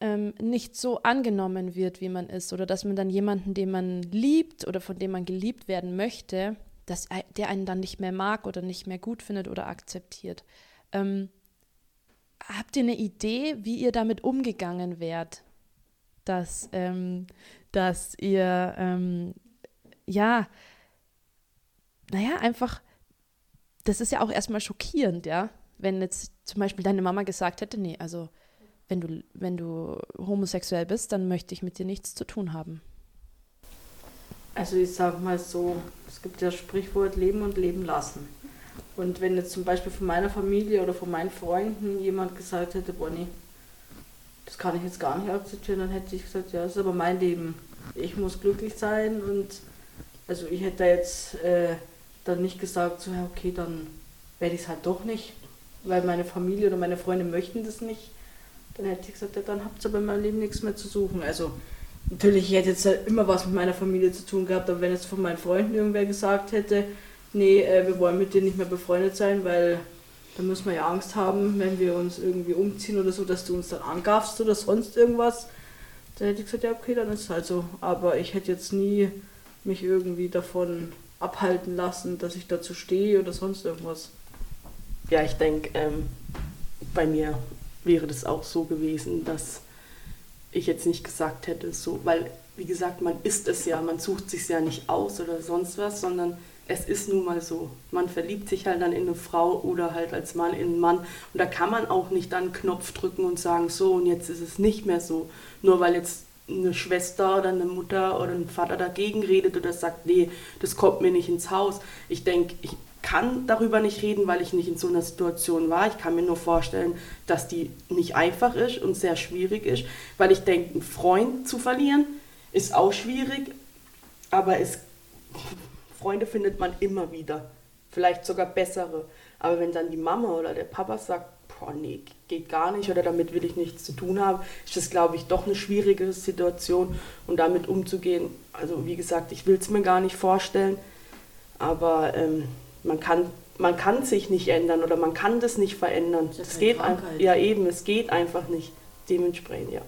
ähm, nicht so angenommen wird, wie man ist. Oder dass man dann jemanden, den man liebt oder von dem man geliebt werden möchte, dass der einen dann nicht mehr mag oder nicht mehr gut findet oder akzeptiert. Ähm, habt ihr eine Idee, wie ihr damit umgegangen wärt? Dass, ähm, dass ihr, ähm, ja, naja, einfach, das ist ja auch erstmal schockierend, ja, wenn jetzt zum Beispiel deine Mama gesagt hätte, nee, also wenn du, wenn du homosexuell bist, dann möchte ich mit dir nichts zu tun haben. Also ich sag mal so, es gibt ja das Sprichwort Leben und Leben lassen. Und wenn jetzt zum Beispiel von meiner Familie oder von meinen Freunden jemand gesagt hätte, Bonnie, das kann ich jetzt gar nicht akzeptieren, dann hätte ich gesagt, ja, das ist aber mein Leben. Ich muss glücklich sein und also ich hätte jetzt äh, dann nicht gesagt, so, okay, dann werde ich es halt doch nicht, weil meine Familie oder meine Freunde möchten das nicht. Dann hätte ich gesagt, ja, dann habt ihr bei meinem Leben nichts mehr zu suchen. Also natürlich, ich hätte jetzt halt immer was mit meiner Familie zu tun gehabt, aber wenn jetzt von meinen Freunden irgendwer gesagt hätte, nee, äh, wir wollen mit dir nicht mehr befreundet sein, weil da müssen wir ja Angst haben, wenn wir uns irgendwie umziehen oder so, dass du uns dann angaffst oder sonst irgendwas. Dann hätte ich gesagt, ja, okay, dann ist es halt so. Aber ich hätte jetzt nie mich irgendwie davon abhalten lassen, dass ich dazu stehe oder sonst irgendwas. Ja, ich denke, ähm, bei mir wäre das auch so gewesen, dass ich jetzt nicht gesagt hätte, so, weil, wie gesagt, man ist es ja, man sucht sich ja nicht aus oder sonst was, sondern es ist nun mal so. Man verliebt sich halt dann in eine Frau oder halt als Mann in einen Mann. Und da kann man auch nicht dann einen Knopf drücken und sagen, so und jetzt ist es nicht mehr so. Nur weil jetzt eine Schwester oder eine Mutter oder ein Vater dagegen redet oder sagt, nee, das kommt mir nicht ins Haus. Ich denke, ich kann darüber nicht reden, weil ich nicht in so einer Situation war. Ich kann mir nur vorstellen, dass die nicht einfach ist und sehr schwierig ist, weil ich denke, einen Freund zu verlieren ist auch schwierig, aber es Freunde findet man immer wieder. Vielleicht sogar bessere. Aber wenn dann die Mama oder der Papa sagt, boah, nee, geht gar nicht oder damit will ich nichts zu tun haben, ist das, glaube ich, doch eine schwierige Situation und damit umzugehen. Also wie gesagt, ich will es mir gar nicht vorstellen, aber ähm, man, kann, man kann sich nicht ändern oder man kann das nicht verändern. Das, das geht einfach, ja eben, es geht einfach nicht. Dementsprechend, ja.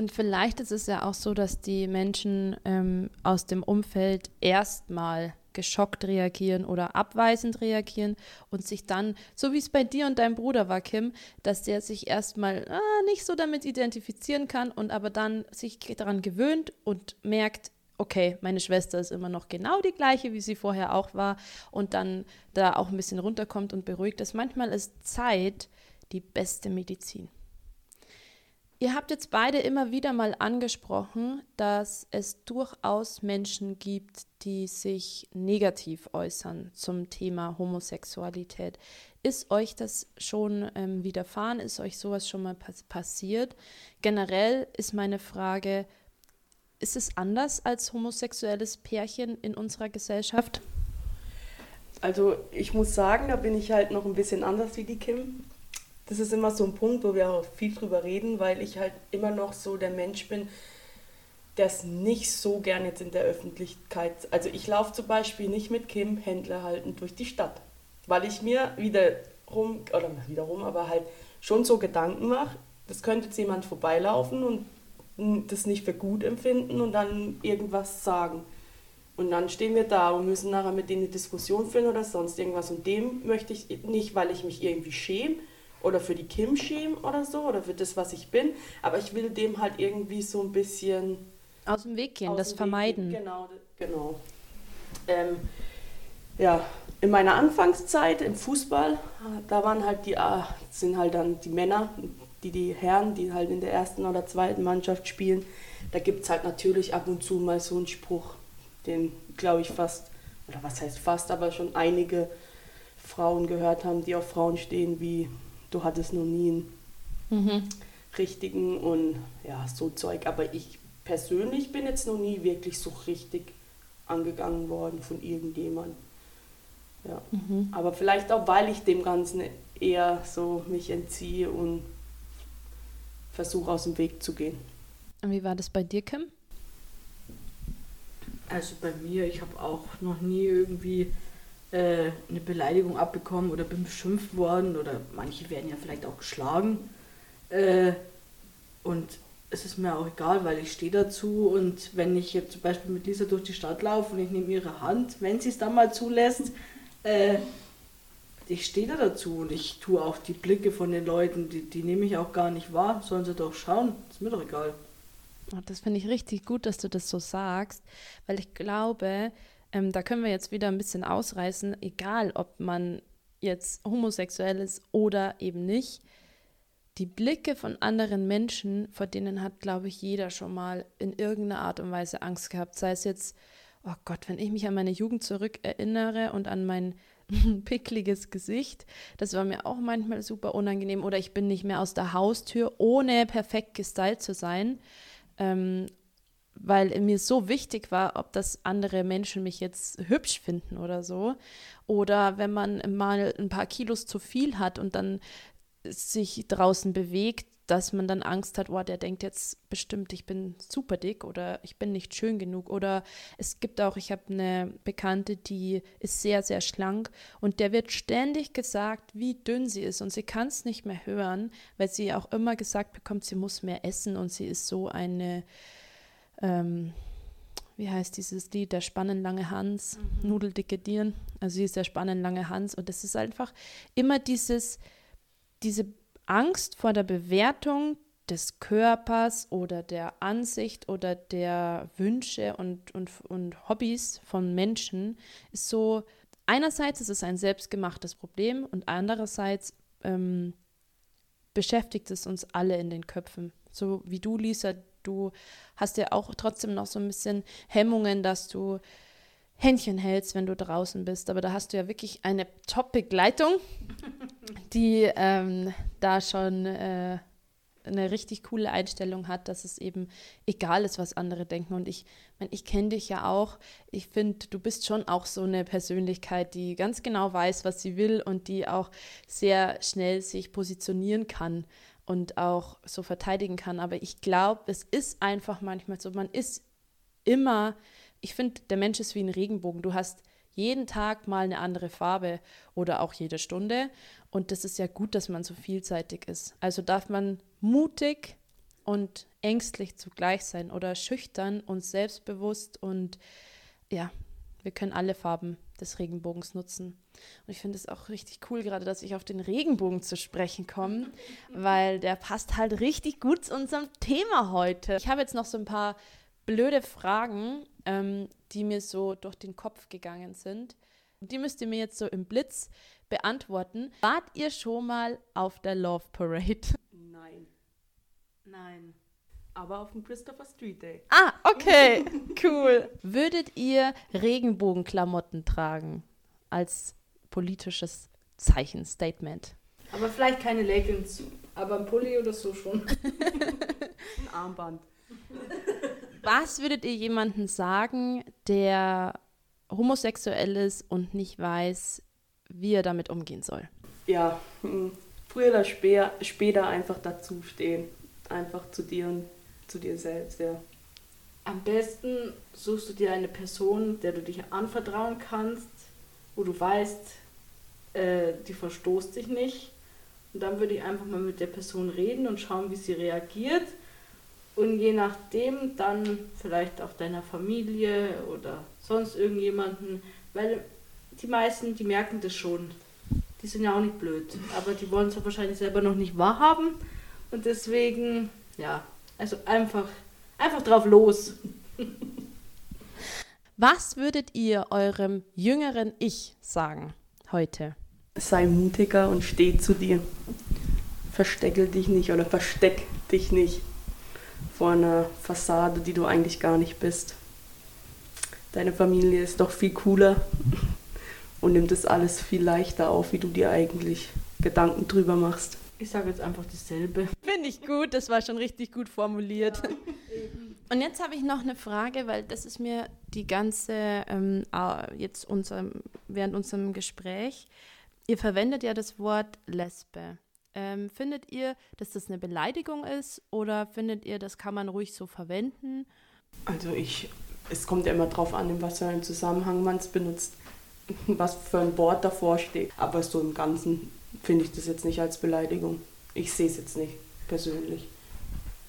Und vielleicht ist es ja auch so, dass die Menschen ähm, aus dem Umfeld erstmal geschockt reagieren oder abweisend reagieren und sich dann, so wie es bei dir und deinem Bruder war, Kim, dass der sich erstmal ah, nicht so damit identifizieren kann und aber dann sich daran gewöhnt und merkt, okay, meine Schwester ist immer noch genau die gleiche, wie sie vorher auch war und dann da auch ein bisschen runterkommt und beruhigt ist. Manchmal ist Zeit die beste Medizin. Ihr habt jetzt beide immer wieder mal angesprochen, dass es durchaus Menschen gibt, die sich negativ äußern zum Thema Homosexualität. Ist euch das schon ähm, widerfahren? Ist euch sowas schon mal pass passiert? Generell ist meine Frage, ist es anders als homosexuelles Pärchen in unserer Gesellschaft? Also ich muss sagen, da bin ich halt noch ein bisschen anders wie die Kim das ist immer so ein Punkt, wo wir auch viel drüber reden, weil ich halt immer noch so der Mensch bin, der es nicht so gern jetzt in der Öffentlichkeit. Also ich laufe zum Beispiel nicht mit Kim Händler haltend durch die Stadt, weil ich mir wiederum, oder wiederum, aber halt schon so Gedanken mache, das könnte jetzt jemand vorbeilaufen und das nicht für gut empfinden und dann irgendwas sagen. Und dann stehen wir da und müssen nachher mit denen eine Diskussion führen oder sonst irgendwas. Und dem möchte ich nicht, weil ich mich irgendwie schäme, oder für die Kim schämen oder so oder für das, was ich bin. Aber ich will dem halt irgendwie so ein bisschen aus dem Weg gehen, das vermeiden. Gehen. Genau, Genau. Ähm, ja, in meiner Anfangszeit im Fußball, da waren halt die, ah, sind halt dann die Männer, die die Herren, die halt in der ersten oder zweiten Mannschaft spielen. Da gibt es halt natürlich ab und zu mal so einen Spruch, den glaube ich fast, oder was heißt fast, aber schon einige Frauen gehört haben, die auf Frauen stehen, wie du hattest noch nie einen mhm. richtigen und ja, so Zeug. Aber ich persönlich bin jetzt noch nie wirklich so richtig angegangen worden von irgendjemandem. Ja. Mhm. Aber vielleicht auch, weil ich dem Ganzen eher so mich entziehe und versuche aus dem Weg zu gehen. Und wie war das bei dir, Kim? Also bei mir, ich habe auch noch nie irgendwie äh, eine Beleidigung abbekommen oder bin beschimpft worden oder manche werden ja vielleicht auch geschlagen. Äh, und es ist mir auch egal, weil ich stehe dazu und wenn ich jetzt zum Beispiel mit Lisa durch die Stadt laufe und ich nehme ihre Hand, wenn sie es dann mal zulässt, äh, ich stehe da dazu und ich tue auch die Blicke von den Leuten, die, die nehme ich auch gar nicht wahr, sollen sie doch schauen, ist mir doch egal. Das finde ich richtig gut, dass du das so sagst, weil ich glaube, ähm, da können wir jetzt wieder ein bisschen ausreißen, egal ob man jetzt homosexuell ist oder eben nicht. Die Blicke von anderen Menschen, vor denen hat, glaube ich, jeder schon mal in irgendeiner Art und Weise Angst gehabt. Sei es jetzt, oh Gott, wenn ich mich an meine Jugend zurückerinnere und an mein pickliges Gesicht, das war mir auch manchmal super unangenehm. Oder ich bin nicht mehr aus der Haustür, ohne perfekt gestylt zu sein. Ähm, weil mir so wichtig war, ob das andere Menschen mich jetzt hübsch finden oder so. Oder wenn man mal ein paar Kilos zu viel hat und dann sich draußen bewegt, dass man dann Angst hat, oh, der denkt jetzt bestimmt, ich bin super dick oder ich bin nicht schön genug. Oder es gibt auch, ich habe eine Bekannte, die ist sehr, sehr schlank und der wird ständig gesagt, wie dünn sie ist und sie kann es nicht mehr hören, weil sie auch immer gesagt bekommt, sie muss mehr essen und sie ist so eine, ähm, wie heißt dieses Lied, der spannenlange Hans, mhm. nudeldicke Dirn. Also sie ist der spannenlange Hans und das ist einfach immer dieses, diese Angst vor der Bewertung des Körpers oder der Ansicht oder der Wünsche und, und, und Hobbys von Menschen ist so, einerseits ist es ein selbstgemachtes Problem und andererseits ähm, beschäftigt es uns alle in den Köpfen. So wie du, Lisa, du hast ja auch trotzdem noch so ein bisschen Hemmungen, dass du Händchen hältst, wenn du draußen bist. Aber da hast du ja wirklich eine Top-Begleitung, die ähm, da schon äh, eine richtig coole Einstellung hat, dass es eben egal ist, was andere denken. Und ich meine, ich kenne dich ja auch. Ich finde, du bist schon auch so eine Persönlichkeit, die ganz genau weiß, was sie will und die auch sehr schnell sich positionieren kann und auch so verteidigen kann. Aber ich glaube, es ist einfach manchmal so, man ist immer ich finde, der Mensch ist wie ein Regenbogen. Du hast jeden Tag mal eine andere Farbe oder auch jede Stunde. Und das ist ja gut, dass man so vielseitig ist. Also darf man mutig und ängstlich zugleich sein oder schüchtern und selbstbewusst und ja, wir können alle Farben des Regenbogens nutzen. Und ich finde es auch richtig cool, gerade dass ich auf den Regenbogen zu sprechen komme, weil der passt halt richtig gut zu unserem Thema heute. Ich habe jetzt noch so ein paar blöde Fragen, ähm, die mir so durch den Kopf gegangen sind. Die müsst ihr mir jetzt so im Blitz beantworten. Wart ihr schon mal auf der Love Parade? Nein. Nein. Aber auf dem Christopher Street Day. Ah, okay. cool. Würdet ihr Regenbogenklamotten tragen als politisches Zeichen, Statement? Aber vielleicht keine Leggings, aber ein Pulli oder so schon. ein Armband. Was würdet ihr jemandem sagen, der homosexuell ist und nicht weiß, wie er damit umgehen soll? Ja, hm, früher oder später einfach dazu stehen. Einfach zu dir und zu dir selbst, ja. Am besten suchst du dir eine Person, der du dich anvertrauen kannst, wo du weißt, äh, die verstoßt dich nicht. Und dann würde ich einfach mal mit der Person reden und schauen, wie sie reagiert und je nachdem dann vielleicht auch deiner Familie oder sonst irgendjemanden, weil die meisten, die merken das schon. Die sind ja auch nicht blöd, aber die wollen es ja wahrscheinlich selber noch nicht wahrhaben und deswegen, ja, also einfach, einfach drauf los. Was würdet ihr eurem jüngeren Ich sagen heute? Sei mutiger und steh zu dir. Versteckel dich nicht oder versteck dich nicht vor einer Fassade, die du eigentlich gar nicht bist. Deine Familie ist doch viel cooler und nimmt das alles viel leichter auf, wie du dir eigentlich Gedanken drüber machst. Ich sage jetzt einfach dasselbe. Finde ich gut, das war schon richtig gut formuliert. Ja, und jetzt habe ich noch eine Frage, weil das ist mir die ganze, ähm, jetzt unserem, während unserem Gespräch, ihr verwendet ja das Wort Lesbe. Ähm, findet ihr, dass das eine Beleidigung ist oder findet ihr, das kann man ruhig so verwenden? Also ich, es kommt ja immer drauf an, in was für einem Zusammenhang man es benutzt, was für ein Wort davor steht. Aber so im Ganzen finde ich das jetzt nicht als Beleidigung. Ich sehe es jetzt nicht persönlich.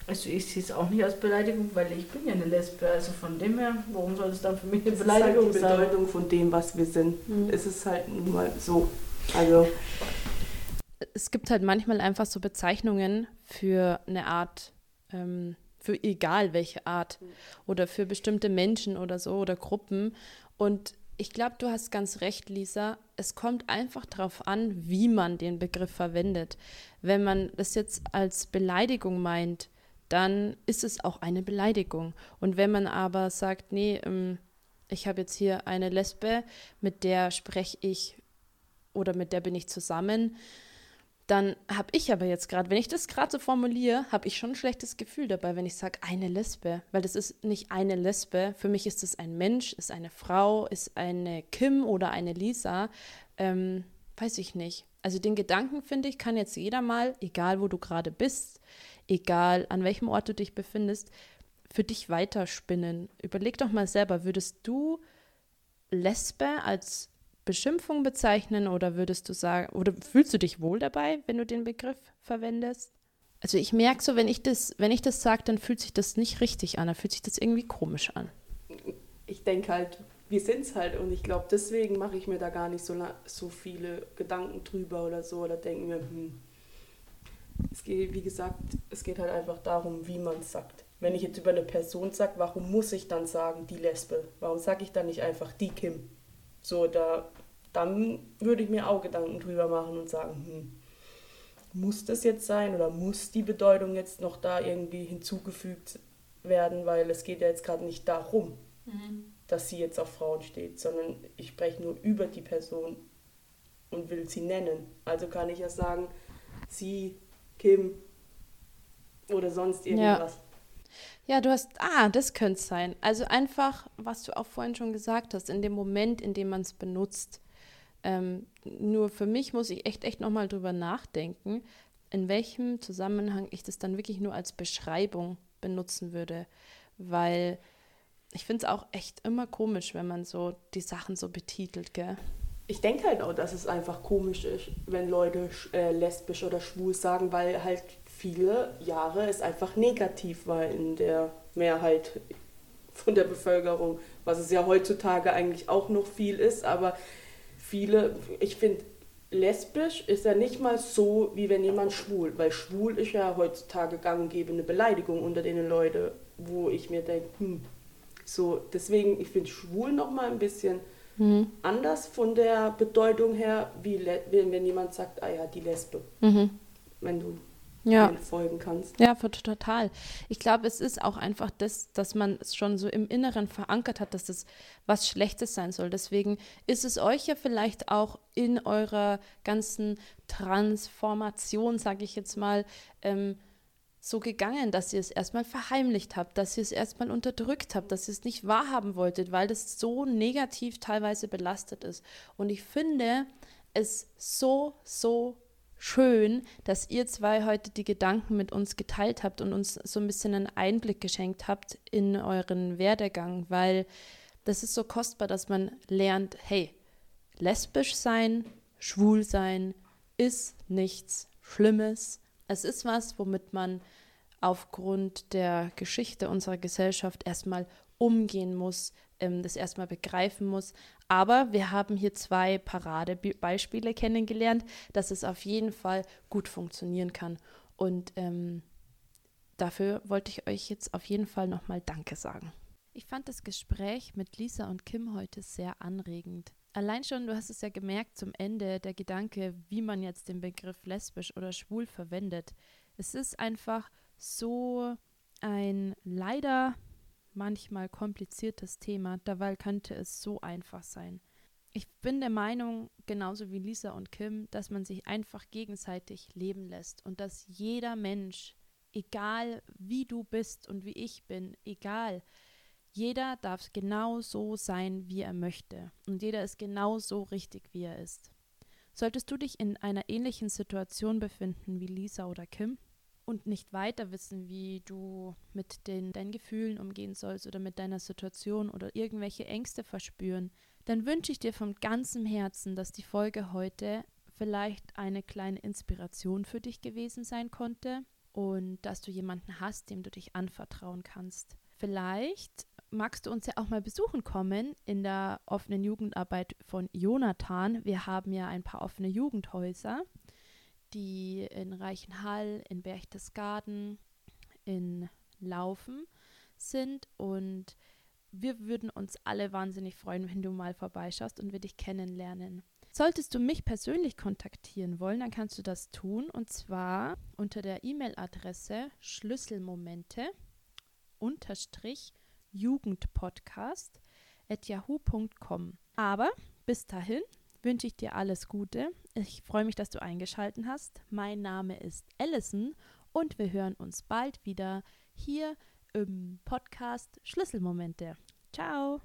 Also ich sehe es auch nicht als Beleidigung, weil ich bin ja eine Lesbe. Also von dem her, warum soll es dann für mich eine Beleidigung sein? Ist halt die Bedeutung von dem, was wir sind. Mhm. Es ist halt nun mal so. Also es gibt halt manchmal einfach so Bezeichnungen für eine Art, ähm, für egal welche Art oder für bestimmte Menschen oder so oder Gruppen. Und ich glaube, du hast ganz recht, Lisa. Es kommt einfach darauf an, wie man den Begriff verwendet. Wenn man das jetzt als Beleidigung meint, dann ist es auch eine Beleidigung. Und wenn man aber sagt, nee, ähm, ich habe jetzt hier eine Lesbe, mit der spreche ich oder mit der bin ich zusammen, dann habe ich aber jetzt gerade, wenn ich das gerade so formuliere, habe ich schon ein schlechtes Gefühl dabei, wenn ich sage, eine Lesbe. Weil das ist nicht eine Lesbe. Für mich ist es ein Mensch, ist eine Frau, ist eine Kim oder eine Lisa. Ähm, weiß ich nicht. Also den Gedanken, finde ich, kann jetzt jeder mal, egal wo du gerade bist, egal an welchem Ort du dich befindest, für dich weiterspinnen. Überleg doch mal selber, würdest du Lesbe als Beschimpfung bezeichnen oder würdest du sagen, oder fühlst du dich wohl dabei, wenn du den Begriff verwendest? Also ich merke so, wenn ich das, wenn ich das sage, dann fühlt sich das nicht richtig an, dann fühlt sich das irgendwie komisch an. Ich denke halt, wir sind es halt und ich glaube, deswegen mache ich mir da gar nicht so, so viele Gedanken drüber oder so oder denke mir, hm. Es geht, wie gesagt, es geht halt einfach darum, wie man es sagt. Wenn ich jetzt über eine Person sage, warum muss ich dann sagen, die Lesbe? Warum sage ich dann nicht einfach die Kim? So, da, dann würde ich mir auch Gedanken drüber machen und sagen, hm, muss das jetzt sein oder muss die Bedeutung jetzt noch da irgendwie hinzugefügt werden, weil es geht ja jetzt gerade nicht darum, mhm. dass sie jetzt auf Frauen steht, sondern ich spreche nur über die Person und will sie nennen. Also kann ich ja sagen, sie, Kim oder sonst irgendwas. Ja. Ja, du hast, ah, das könnte es sein. Also einfach, was du auch vorhin schon gesagt hast, in dem Moment, in dem man es benutzt. Ähm, nur für mich muss ich echt, echt nochmal drüber nachdenken, in welchem Zusammenhang ich das dann wirklich nur als Beschreibung benutzen würde. Weil ich finde es auch echt immer komisch, wenn man so die Sachen so betitelt, gell? Ich denke halt auch, dass es einfach komisch ist, wenn Leute äh, lesbisch oder schwul sagen, weil halt viele Jahre es einfach negativ war in der Mehrheit von der Bevölkerung, was es ja heutzutage eigentlich auch noch viel ist, aber viele, ich finde, lesbisch ist ja nicht mal so, wie wenn jemand schwul, weil schwul ist ja heutzutage ganggebende Beleidigung unter den Leuten, wo ich mir denke, hm, so, deswegen, ich finde schwul noch mal ein bisschen mhm. anders von der Bedeutung her, wie wenn, wenn jemand sagt, ah ja, die Lesbe. Mhm. Wenn du ja. folgen kannst. Ja, total. Ich glaube, es ist auch einfach das, dass man es schon so im Inneren verankert hat, dass es was Schlechtes sein soll. Deswegen ist es euch ja vielleicht auch in eurer ganzen Transformation, sage ich jetzt mal, ähm, so gegangen, dass ihr es erstmal verheimlicht habt, dass ihr es erstmal unterdrückt habt, dass ihr es nicht wahrhaben wolltet, weil das so negativ teilweise belastet ist. Und ich finde es so, so schön, dass ihr zwei heute die Gedanken mit uns geteilt habt und uns so ein bisschen einen Einblick geschenkt habt in euren Werdegang, weil das ist so kostbar, dass man lernt, hey, lesbisch sein, schwul sein ist nichts Schlimmes. Es ist was, womit man aufgrund der Geschichte unserer Gesellschaft erstmal umgehen muss, ähm, das erstmal begreifen muss. Aber wir haben hier zwei Paradebeispiele kennengelernt, dass es auf jeden Fall gut funktionieren kann. Und ähm, dafür wollte ich euch jetzt auf jeden Fall nochmal Danke sagen. Ich fand das Gespräch mit Lisa und Kim heute sehr anregend. Allein schon, du hast es ja gemerkt, zum Ende der Gedanke, wie man jetzt den Begriff lesbisch oder schwul verwendet. Es ist einfach so ein leider manchmal kompliziertes Thema. Dabei könnte es so einfach sein. Ich bin der Meinung, genauso wie Lisa und Kim, dass man sich einfach gegenseitig leben lässt und dass jeder Mensch, egal wie du bist und wie ich bin, egal, jeder darf genau so sein, wie er möchte und jeder ist genau so richtig, wie er ist. Solltest du dich in einer ähnlichen Situation befinden wie Lisa oder Kim, und nicht weiter wissen, wie du mit den, deinen Gefühlen umgehen sollst oder mit deiner Situation oder irgendwelche Ängste verspüren, dann wünsche ich dir von ganzem Herzen, dass die Folge heute vielleicht eine kleine Inspiration für dich gewesen sein konnte und dass du jemanden hast, dem du dich anvertrauen kannst. Vielleicht magst du uns ja auch mal besuchen kommen in der offenen Jugendarbeit von Jonathan. Wir haben ja ein paar offene Jugendhäuser die in Reichenhall, in Berchtesgaden, in Laufen sind und wir würden uns alle wahnsinnig freuen, wenn du mal vorbeischaust und wir dich kennenlernen. Solltest du mich persönlich kontaktieren wollen, dann kannst du das tun und zwar unter der E-Mail-Adresse Schlüsselmomente unterstrich Jugendpodcast at yahoo.com. Aber bis dahin wünsche ich dir alles Gute. Ich freue mich, dass du eingeschaltet hast. Mein Name ist Allison und wir hören uns bald wieder hier im Podcast Schlüsselmomente. Ciao!